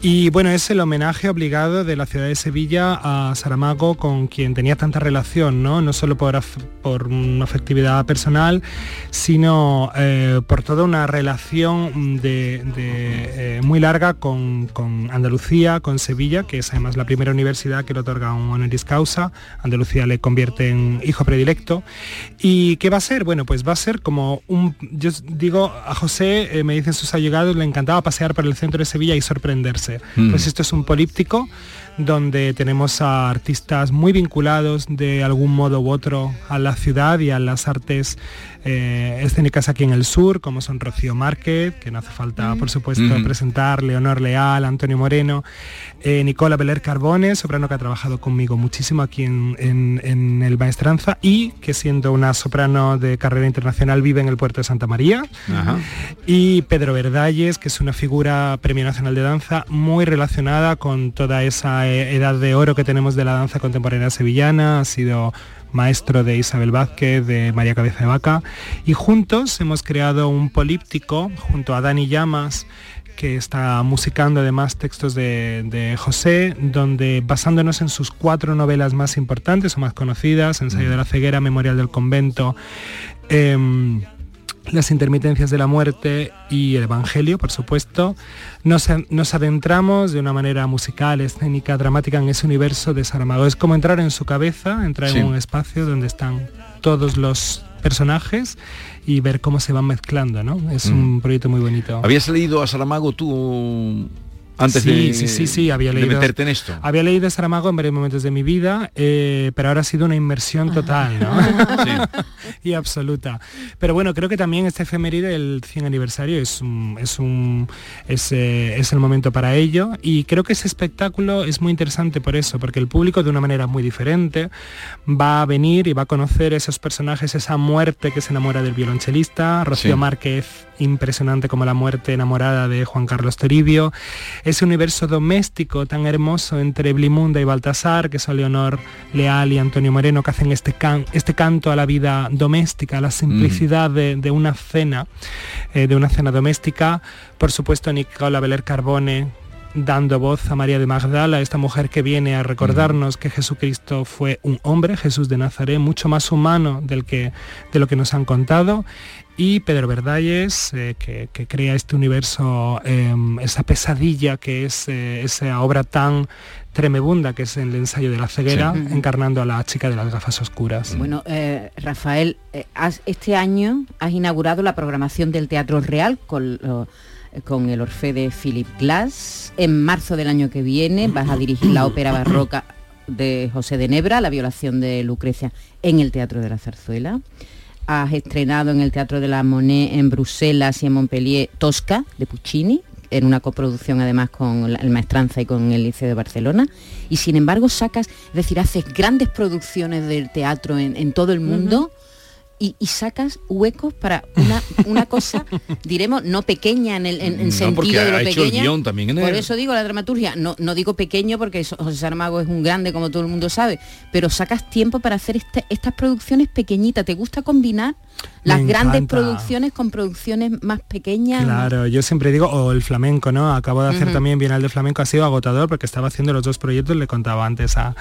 [SPEAKER 35] Y bueno, es el homenaje obligado de la ciudad de Sevilla a Saramago, con quien tenía tanta relación, ¿no? No solo por, una afectividad personal, sino eh, por toda una relación de, eh, muy larga con, con Andalucía, con Sevilla, que es además la primera universidad que le otorga un honoris causa. Andalucía le convierte en hijo predilecto. ¿Y qué va a ser? Bueno, pues va a ser como un... Yo digo, a José, eh, me dicen sus allegados, le encantaba pasear por el centro de Sevilla y sorprenderse.
[SPEAKER 36] Mm.
[SPEAKER 35] Pues esto es un políptico donde tenemos a artistas muy vinculados de algún modo u otro a la ciudad y a las artes eh, escénicas aquí en el sur, como son Rocío Márquez, que no hace falta, por supuesto,
[SPEAKER 36] Mm.
[SPEAKER 35] presentar, Leonor Leal, Antonio Moreno, eh, Nicola Beler Carbone, soprano que ha trabajado conmigo muchísimo aquí en, en- en el Maestranza y que siendo una soprano de carrera internacional vive en el puerto de Santa María. Y Pedro Verdalles, que es una figura Premio Nacional de Danza muy relacionada con toda esa eh, edad de oro que tenemos de la danza contemporánea sevillana, ha sido maestro de Isabel Vázquez, de María Cabeza de Vaca, y juntos hemos creado un políptico junto a Dani Llamas, que está musicando además textos de, de José, donde basándonos en sus cuatro novelas más importantes o más conocidas, Ensayo de la ceguera, Memorial del convento, em, las intermitencias de la muerte y el Evangelio, por supuesto, nos, nos, adentramos de una manera musical, escénica, dramática en ese universo de Saramago. Es como entrar en su cabeza, entrar
[SPEAKER 11] Sí.
[SPEAKER 35] en un espacio donde están todos los personajes y ver cómo se van mezclando, ¿no? Es un proyecto muy bonito.
[SPEAKER 11] ¿Habías leído a Saramago tú antes
[SPEAKER 35] sí,
[SPEAKER 11] de,
[SPEAKER 35] sí, sí, sí, había
[SPEAKER 11] de
[SPEAKER 35] leído,
[SPEAKER 11] meterte en esto?
[SPEAKER 35] Había leído Saramago en varios momentos de mi vida, eh, pero ahora ha sido una inmersión total, ¿no? y absoluta. Pero bueno, creo que también este efeméride, el 100 aniversario, es un, es un es, eh, es el momento para ello. Y creo que ese espectáculo es muy interesante por eso, porque el público de una manera muy diferente va a venir y va a conocer esos personajes, esa muerte que se enamora del violonchelista, Rocío
[SPEAKER 11] Sí.
[SPEAKER 35] Márquez, impresionante como la muerte enamorada de Juan Carlos Toribio, ese universo doméstico tan hermoso entre Blimunda y Baltasar, que son Leonor Leal y Antonio Moreno, que hacen este, can- este canto a la vida doméstica, a la simplicidad de, de una cena, eh, de una cena doméstica. Por supuesto, Nicola Beler Carbone dando voz a María de Magdala, esta mujer que viene a recordarnos que Jesucristo fue un hombre, Jesús de Nazaret, mucho más humano del que, de lo que nos han contado. Y Pedro Verdalles, eh, que, que crea este universo, eh, esa pesadilla que es eh, esa obra tan tremebunda que es el ensayo de la ceguera,
[SPEAKER 15] Sí.
[SPEAKER 35] encarnando a la chica de las gafas oscuras.
[SPEAKER 15] Bueno, eh, Rafael, eh, has- este año has inaugurado la programación del Teatro Real con, lo- con el Orfe de Philip Glass. En marzo del año que viene vas a dirigir la ópera barroca de José de Nebra, La violación de Lucrecia, en el Teatro de la Zarzuela. Has estrenado en el Teatro de la Monet en Bruselas y en Montpellier Tosca de Puccini, en una coproducción además con el Maestranza y con el Liceo de Barcelona. Y sin embargo sacas, es decir, haces grandes producciones del teatro en todo el mundo. Y, y sacas huecos para una, una cosa, diremos, no pequeña en el en, en
[SPEAKER 11] No,
[SPEAKER 15] sentido
[SPEAKER 11] porque
[SPEAKER 15] de lo
[SPEAKER 11] ha hecho el
[SPEAKER 15] pequeña.
[SPEAKER 11] guion también en
[SPEAKER 15] Por
[SPEAKER 11] el-
[SPEAKER 15] eso digo la dramaturgia, no, no digo pequeño porque José Saramago es un grande como todo el mundo sabe, pero sacas tiempo para hacer este- estas producciones pequeñitas. ¿Te gusta combinar las
[SPEAKER 35] Me
[SPEAKER 15] grandes
[SPEAKER 35] encanta.
[SPEAKER 15] producciones con producciones más pequeñas?
[SPEAKER 35] Claro, yo siempre digo, o el flamenco, ¿no? Acabo de hacer
[SPEAKER 15] Ujú.
[SPEAKER 35] también Bienal de Flamenco, ha sido agotador porque estaba haciendo los dos proyectos, le contaba antes a,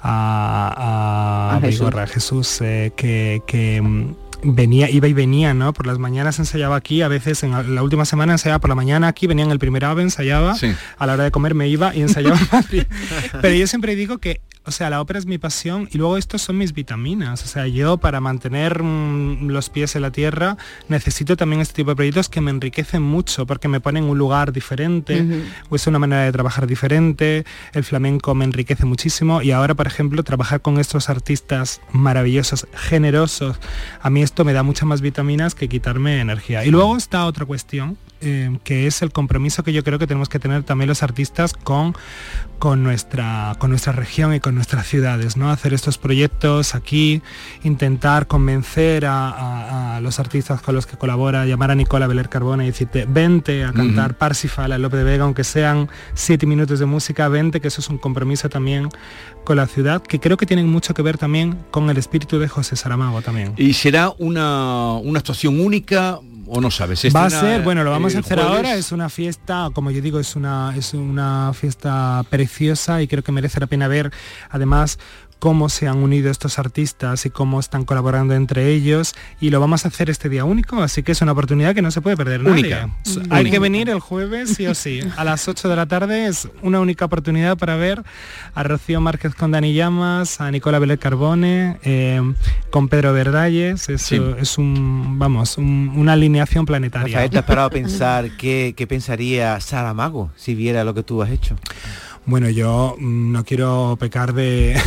[SPEAKER 35] a, a,
[SPEAKER 15] A Jesús.
[SPEAKER 35] Vigorra, a Jesús, eh, que, que, mm, venía, iba y venía, ¿no? Por las mañanas ensayaba aquí, a veces en la- última semana ensayaba por la mañana aquí, venía en el primer ave, ensayaba,
[SPEAKER 11] Sí.
[SPEAKER 35] a la hora de comer me iba y ensayaba en Madrid. Pero yo siempre digo que, o sea, la ópera es mi pasión y luego estos son mis vitaminas. O sea, yo para mantener mm, los pies en la tierra necesito también este tipo de proyectos que me enriquecen mucho porque me ponen en un lugar diferente o es una manera de trabajar diferente. El flamenco me enriquece muchísimo y ahora, por ejemplo, trabajar con estos artistas maravillosos, generosos, a mí esto me da muchas más vitaminas que quitarme energía. Y luego está otra cuestión eh, que es el compromiso que yo creo que tenemos que tener también los artistas con, con, nuestra, con nuestra región y con nuestras ciudades, ¿no? Hacer estos proyectos aquí, intentar convencer a, a- a los artistas con los que colabora, llamar a Nicola Beler Carbona y decirte, vente a cantar. Parsifal, a Lope de Vega, aunque sean siete minutos de música, vente, que eso es un compromiso también con la ciudad, que creo que tienen mucho que ver también con el espíritu de José Saramago también.
[SPEAKER 11] ¿Y será una, una actuación única o no sabes? ¿Se
[SPEAKER 35] Va a ser, bueno, lo vamos a
[SPEAKER 11] el
[SPEAKER 35] hacer
[SPEAKER 11] jueves?
[SPEAKER 35] ahora, es una fiesta, como yo digo, es una, es una fiesta preciosa y creo que merece la pena ver además cómo se han unido estos artistas y cómo están colaborando entre ellos y lo vamos a hacer este día único, así que es una oportunidad que no se puede perder nadie.
[SPEAKER 11] Única. Mm.
[SPEAKER 35] Hay
[SPEAKER 11] Única.
[SPEAKER 35] que venir el jueves sí o sí. A las 8 de la tarde es una única oportunidad para ver a Rocío Márquez con Dani Llamas, a Nicola Belén Carbone, eh, con Pedro Verdalles, es,
[SPEAKER 14] Sí.
[SPEAKER 35] es un, vamos, un- una alineación planetaria.
[SPEAKER 14] Rafael, ¿te has parado a pensar qué, qué pensaría Saramago si viera lo que tú has hecho?
[SPEAKER 35] Bueno, yo mm, no quiero pecar de...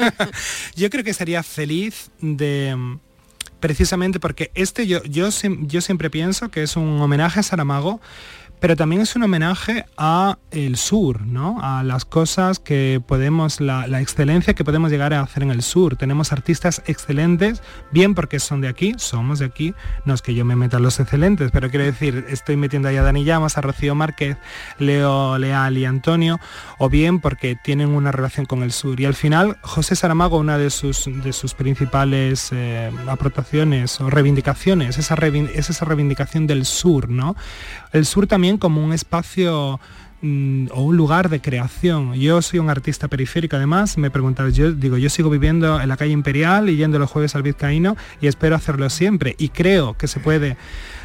[SPEAKER 35] yo creo que sería feliz de... mm, Precisamente porque este yo, yo, yo siempre pienso que es un homenaje a Saramago, pero también es un homenaje a el sur, ¿no? A las cosas que podemos, la, excelencia que podemos llegar a hacer en el sur. Tenemos artistas excelentes, bien porque son de aquí, somos de aquí, no es que yo me meta en los excelentes, pero quiero decir, estoy metiendo ahí a Dani Llamas, a Rocío Márquez, Leo Leal y Antonio, o bien porque tienen una relación con el sur. Y al final, José Saramago, una de sus, de sus principales eh, aportaciones o reivindicaciones, esa es esa reivindicación del sur, ¿no? El sur también como un espacio mm, o un lugar de creación. Yo soy un artista periférico además, me preguntas, yo digo, yo sigo viviendo en la calle Imperial y yendo los jueves al Vizcaíno y espero hacerlo siempre y creo que se puede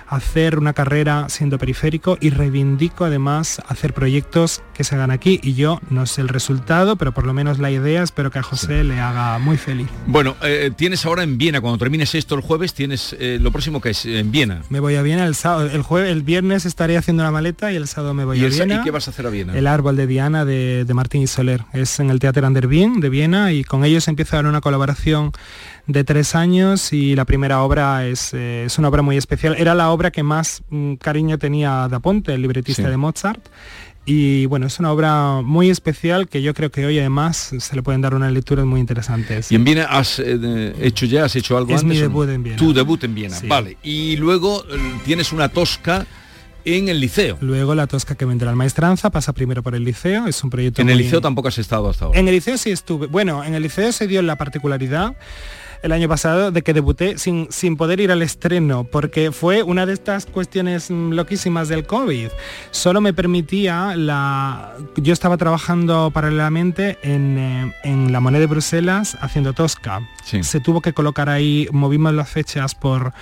[SPEAKER 35] hacer una carrera siendo periférico y reivindico además hacer proyectos que se hagan aquí y yo no sé el resultado, pero por lo menos la idea espero que a José le haga muy feliz.
[SPEAKER 11] Bueno, eh, tienes ahora en Viena, cuando termines esto el jueves, tienes eh, lo próximo que es en Viena.
[SPEAKER 35] Me voy a Viena el sábado, el jueves, el viernes estaré haciendo la maleta y el sábado me voy
[SPEAKER 11] ¿Y,
[SPEAKER 35] a Viena.
[SPEAKER 11] ¿Y qué vas a hacer a Viena?
[SPEAKER 35] El árbol de Diana de, de Martín y Soler. Es en el Teatro Ander Wien de Viena y con ellos empieza a haber una colaboración de tres años y la primera obra es, eh, es una obra muy especial. Era la obra que más mm, cariño tenía Da Ponte, el libretista
[SPEAKER 11] Sí.
[SPEAKER 35] de Mozart. Y bueno, es una obra muy especial que yo creo que hoy además se le pueden dar unas lecturas muy interesantes.
[SPEAKER 11] ¿Y en Viena has eh, hecho ya, has hecho algo
[SPEAKER 35] Es
[SPEAKER 11] antes?
[SPEAKER 35] mi debut en Viena.
[SPEAKER 11] Tu debut en Viena,
[SPEAKER 35] Sí.
[SPEAKER 11] vale. Y luego eh, tienes una tosca en el liceo.
[SPEAKER 35] Luego la tosca que vendrá al maestranza pasa primero por el liceo, es un proyecto
[SPEAKER 11] En el
[SPEAKER 35] muy-
[SPEAKER 11] liceo tampoco has estado hasta ahora.
[SPEAKER 35] En el liceo sí estuve. Bueno, en el liceo se dio la particularidad el año pasado de que debuté sin, sin poder ir al estreno, porque fue una de estas cuestiones mm, loquísimas del COVID. Solo me permitía la... Yo estaba trabajando paralelamente en, eh, en la moneda de Bruselas haciendo Tosca.
[SPEAKER 11] Sí.
[SPEAKER 35] Se tuvo que colocar ahí, movimos las fechas por,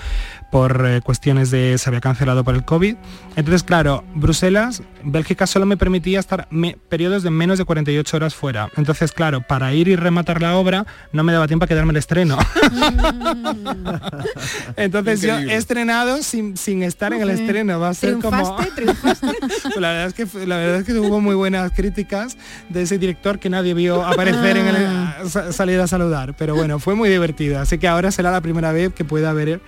[SPEAKER 35] por eh, cuestiones de se había cancelado por el COVID. Entonces, claro, Bruselas, Bélgica solo me permitía estar me- periodos de menos de 48 horas fuera. Entonces, claro, para ir y rematar la obra no me daba tiempo a quedarme el estreno. Entonces yo he estrenado sin, sin estar en el estreno. Va a ser como... La verdad es que la verdad es que hubo muy buenas críticas de ese director que nadie vio aparecer en el
[SPEAKER 36] Ah.
[SPEAKER 35] sa- salir a saludar. Pero bueno, fue muy divertido. Así que ahora será la primera vez que pueda ver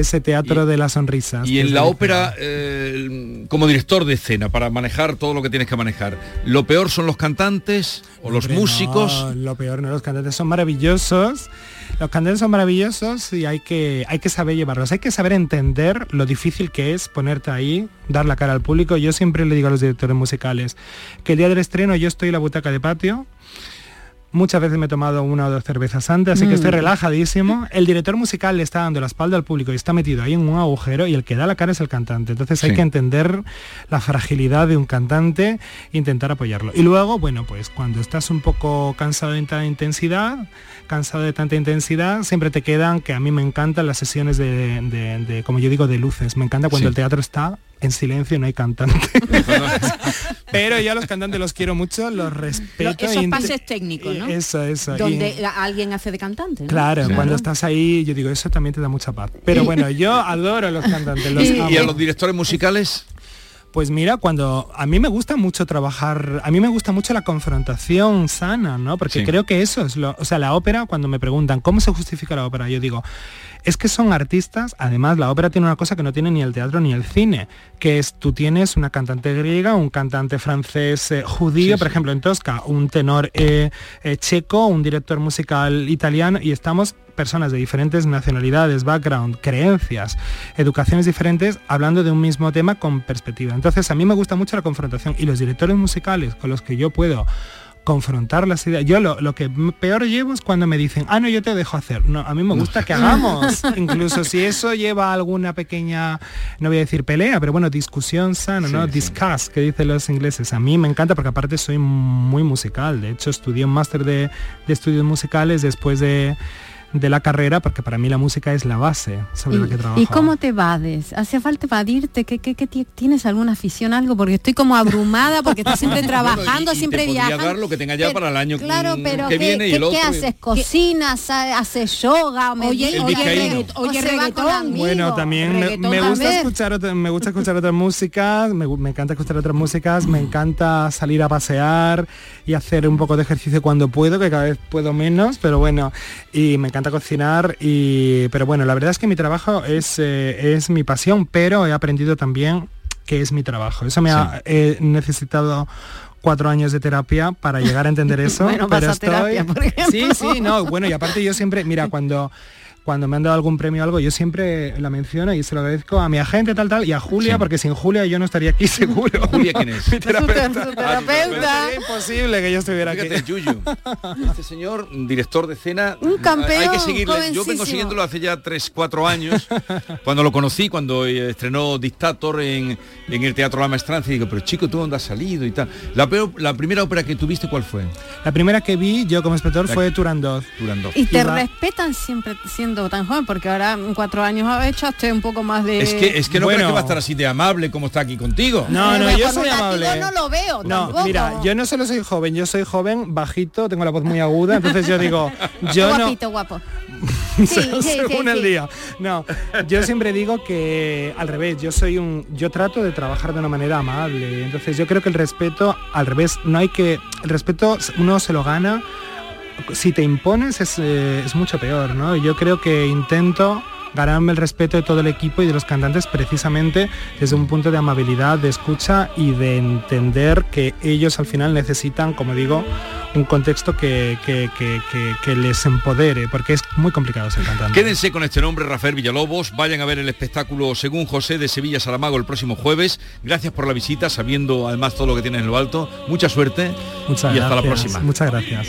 [SPEAKER 35] ese teatro de las sonrisas.
[SPEAKER 11] Y en la ópera, eh, como director de escena, para manejar todo lo que tienes que manejar, ¿lo peor son los cantantes o los
[SPEAKER 35] Hombre,
[SPEAKER 11] músicos?
[SPEAKER 35] no, lo peor, no, los cantantes son maravillosos. Los cantantes son maravillosos y hay que, hay que saber llevarlos. Hay que saber entender lo difícil que es ponerte ahí, dar la cara al público. Yo siempre le digo a los directores musicales que el día del estreno yo estoy en la butaca de patio. Muchas veces me he tomado una o dos cervezas antes, así que estoy
[SPEAKER 36] Mm.
[SPEAKER 35] relajadísimo. El director musical le está dando la espalda al público y está metido ahí en un agujero y el que da la cara es el cantante. Entonces hay que entender la fragilidad de un cantante e intentar apoyarlo. Y luego, bueno, pues cuando estás un poco cansado de tanta intensidad, cansado de tanta intensidad, siempre te quedan, que a mí me encantan las sesiones de, de- de, como yo digo, de luces. Me encanta cuando
[SPEAKER 36] Sí.
[SPEAKER 35] el teatro está en silencio y no hay cantante. Pero yo a los cantantes los quiero mucho, los respeto.
[SPEAKER 15] Esos pases técnicos, ¿no?
[SPEAKER 35] Eso, eso. y-
[SPEAKER 15] Donde alguien hace de cantante. ¿no?
[SPEAKER 35] Claro, cuando estás ahí, yo digo, eso también te da mucha paz. Pero bueno, yo adoro a los cantantes, los
[SPEAKER 11] ¿Y, a los directores musicales?
[SPEAKER 35] Pues mira, cuando a mí me gusta mucho trabajar, a mí me gusta mucho la confrontación sana, ¿no? Porque
[SPEAKER 11] Sí.
[SPEAKER 35] creo que eso es lo, o sea, la ópera cuando me preguntan cómo se justifica la ópera, yo digo, es que son artistas, además la ópera tiene una cosa que no tiene ni el teatro ni el cine, que es tú tienes una cantante griega, un cantante francés eh, judío, por ejemplo en Tosca, un tenor eh, eh, checo, un director musical italiano y estamos personas de diferentes nacionalidades, background, creencias, educaciones diferentes, hablando de un mismo tema con perspectiva. Entonces a mí me gusta mucho la confrontación y los directores musicales con los que yo puedo confrontar las ideas. Yo lo, lo que peor llevo es cuando me dicen, ah, no, yo te dejo hacer. No, a mí me gusta que hagamos. Incluso si eso lleva a alguna pequeña, no voy a decir pelea, pero bueno, discusión sana, ¿no?
[SPEAKER 36] Sí.
[SPEAKER 35] Discuss, que dicen los ingleses. A mí me encanta porque aparte soy muy musical. De hecho, estudié un máster de, de estudios musicales después de, de la carrera porque para mí la música es la base sobre la que trabajo.
[SPEAKER 12] ¿Y cómo te evades? ¿Hace falta evadirte? ¿Qué, qué, qué ti- ¿Tienes alguna afición, algo? Porque estoy como abrumada, porque estás siempre trabajando,
[SPEAKER 11] y
[SPEAKER 12] siempre viajando.
[SPEAKER 11] dar lo que tenga ya para el año
[SPEAKER 12] Claro, pero
[SPEAKER 11] que
[SPEAKER 12] ¿qué,
[SPEAKER 11] viene y
[SPEAKER 12] qué-
[SPEAKER 11] el otro.
[SPEAKER 12] qué haces? ¿Cocinas? ha- ¿Haces yoga? ¿O
[SPEAKER 15] Oye, Oye,
[SPEAKER 12] con
[SPEAKER 15] reggaetón.
[SPEAKER 35] Bueno, también me,
[SPEAKER 12] Reggaetón
[SPEAKER 35] me gusta escuchar otra- me gusta escuchar otras músicas, me, encanta escuchar otras músicas, me encanta salir a pasear y hacer un poco de ejercicio cuando puedo, que cada vez puedo menos, pero bueno, y me encanta cocinar y pero bueno, la verdad es que mi trabajo es, eh, es mi pasión, pero he aprendido también que es mi trabajo. Eso me ha necesitado cuatro años de terapia para llegar a entender eso.
[SPEAKER 12] Bueno,
[SPEAKER 35] pero
[SPEAKER 12] vas a terapia,
[SPEAKER 35] estoy...
[SPEAKER 12] por ejemplo.
[SPEAKER 35] Sí, sí, no, bueno, y aparte yo siempre, mira, cuando cuando me han dado algún premio o algo, yo siempre la menciono y se lo agradezco a mi agente tal tal y a Julia, porque sin Julia yo no estaría aquí seguro.
[SPEAKER 11] Julia quién es?
[SPEAKER 35] Mi terapeuta.
[SPEAKER 12] Su terapeuta.
[SPEAKER 35] Sería imposible que yo estuviera
[SPEAKER 11] Fíjate,
[SPEAKER 35] aquí.
[SPEAKER 11] Yuyu. Este señor, director de escena,
[SPEAKER 12] Un campeón,
[SPEAKER 11] hay que seguirle. Yo vengo siguiéndolo hace ya 3, 4 años, cuando lo conocí, cuando estrenó Dictator en, en el Teatro La Maestranza, y digo, pero chico, ¿tú dónde has salido? y tal. La, peor- la primera ópera que tuviste, ¿cuál fue?
[SPEAKER 35] La primera que vi yo como espectador
[SPEAKER 11] La-
[SPEAKER 35] fue Turandot.
[SPEAKER 11] Turandot.
[SPEAKER 12] Y te respetan siempre siendo tan joven, porque ahora en cuatro años echaste un poco más de...
[SPEAKER 11] Es que, es que no
[SPEAKER 35] Bueno.
[SPEAKER 11] crees que va a estar así de amable como está aquí contigo.
[SPEAKER 35] No, no, yo soy amable.
[SPEAKER 12] no lo veo
[SPEAKER 35] No,
[SPEAKER 12] tampoco.
[SPEAKER 35] mira, yo no solo soy joven, yo soy joven, bajito, tengo la voz muy aguda, entonces yo digo, yo no,
[SPEAKER 12] Guapito, guapo. Sí, sí,
[SPEAKER 35] según
[SPEAKER 12] sí,
[SPEAKER 35] el
[SPEAKER 12] sí.
[SPEAKER 35] día. No, yo siempre digo que al revés, yo soy un, yo trato de trabajar de una manera amable. Entonces yo creo que el respeto, al revés, no hay que, el respeto uno se lo gana. Si te impones es, eh, es mucho peor, ¿no? Yo creo que intento ganarme el respeto de todo el equipo y de los cantantes precisamente desde un punto de amabilidad, de escucha y de entender que ellos al final necesitan, como digo, un contexto que, que- que- les empodere, porque es muy complicado ser cantante.
[SPEAKER 11] Quédense con este nombre, Rafael Villalobos. Vayan a ver el espectáculo Según José de Sevilla Saramago el próximo jueves. Gracias por la visita, sabiendo además todo lo que tienes en lo alto. Mucha suerte
[SPEAKER 35] Muchas
[SPEAKER 11] y hasta la próxima.
[SPEAKER 35] Muchas gracias.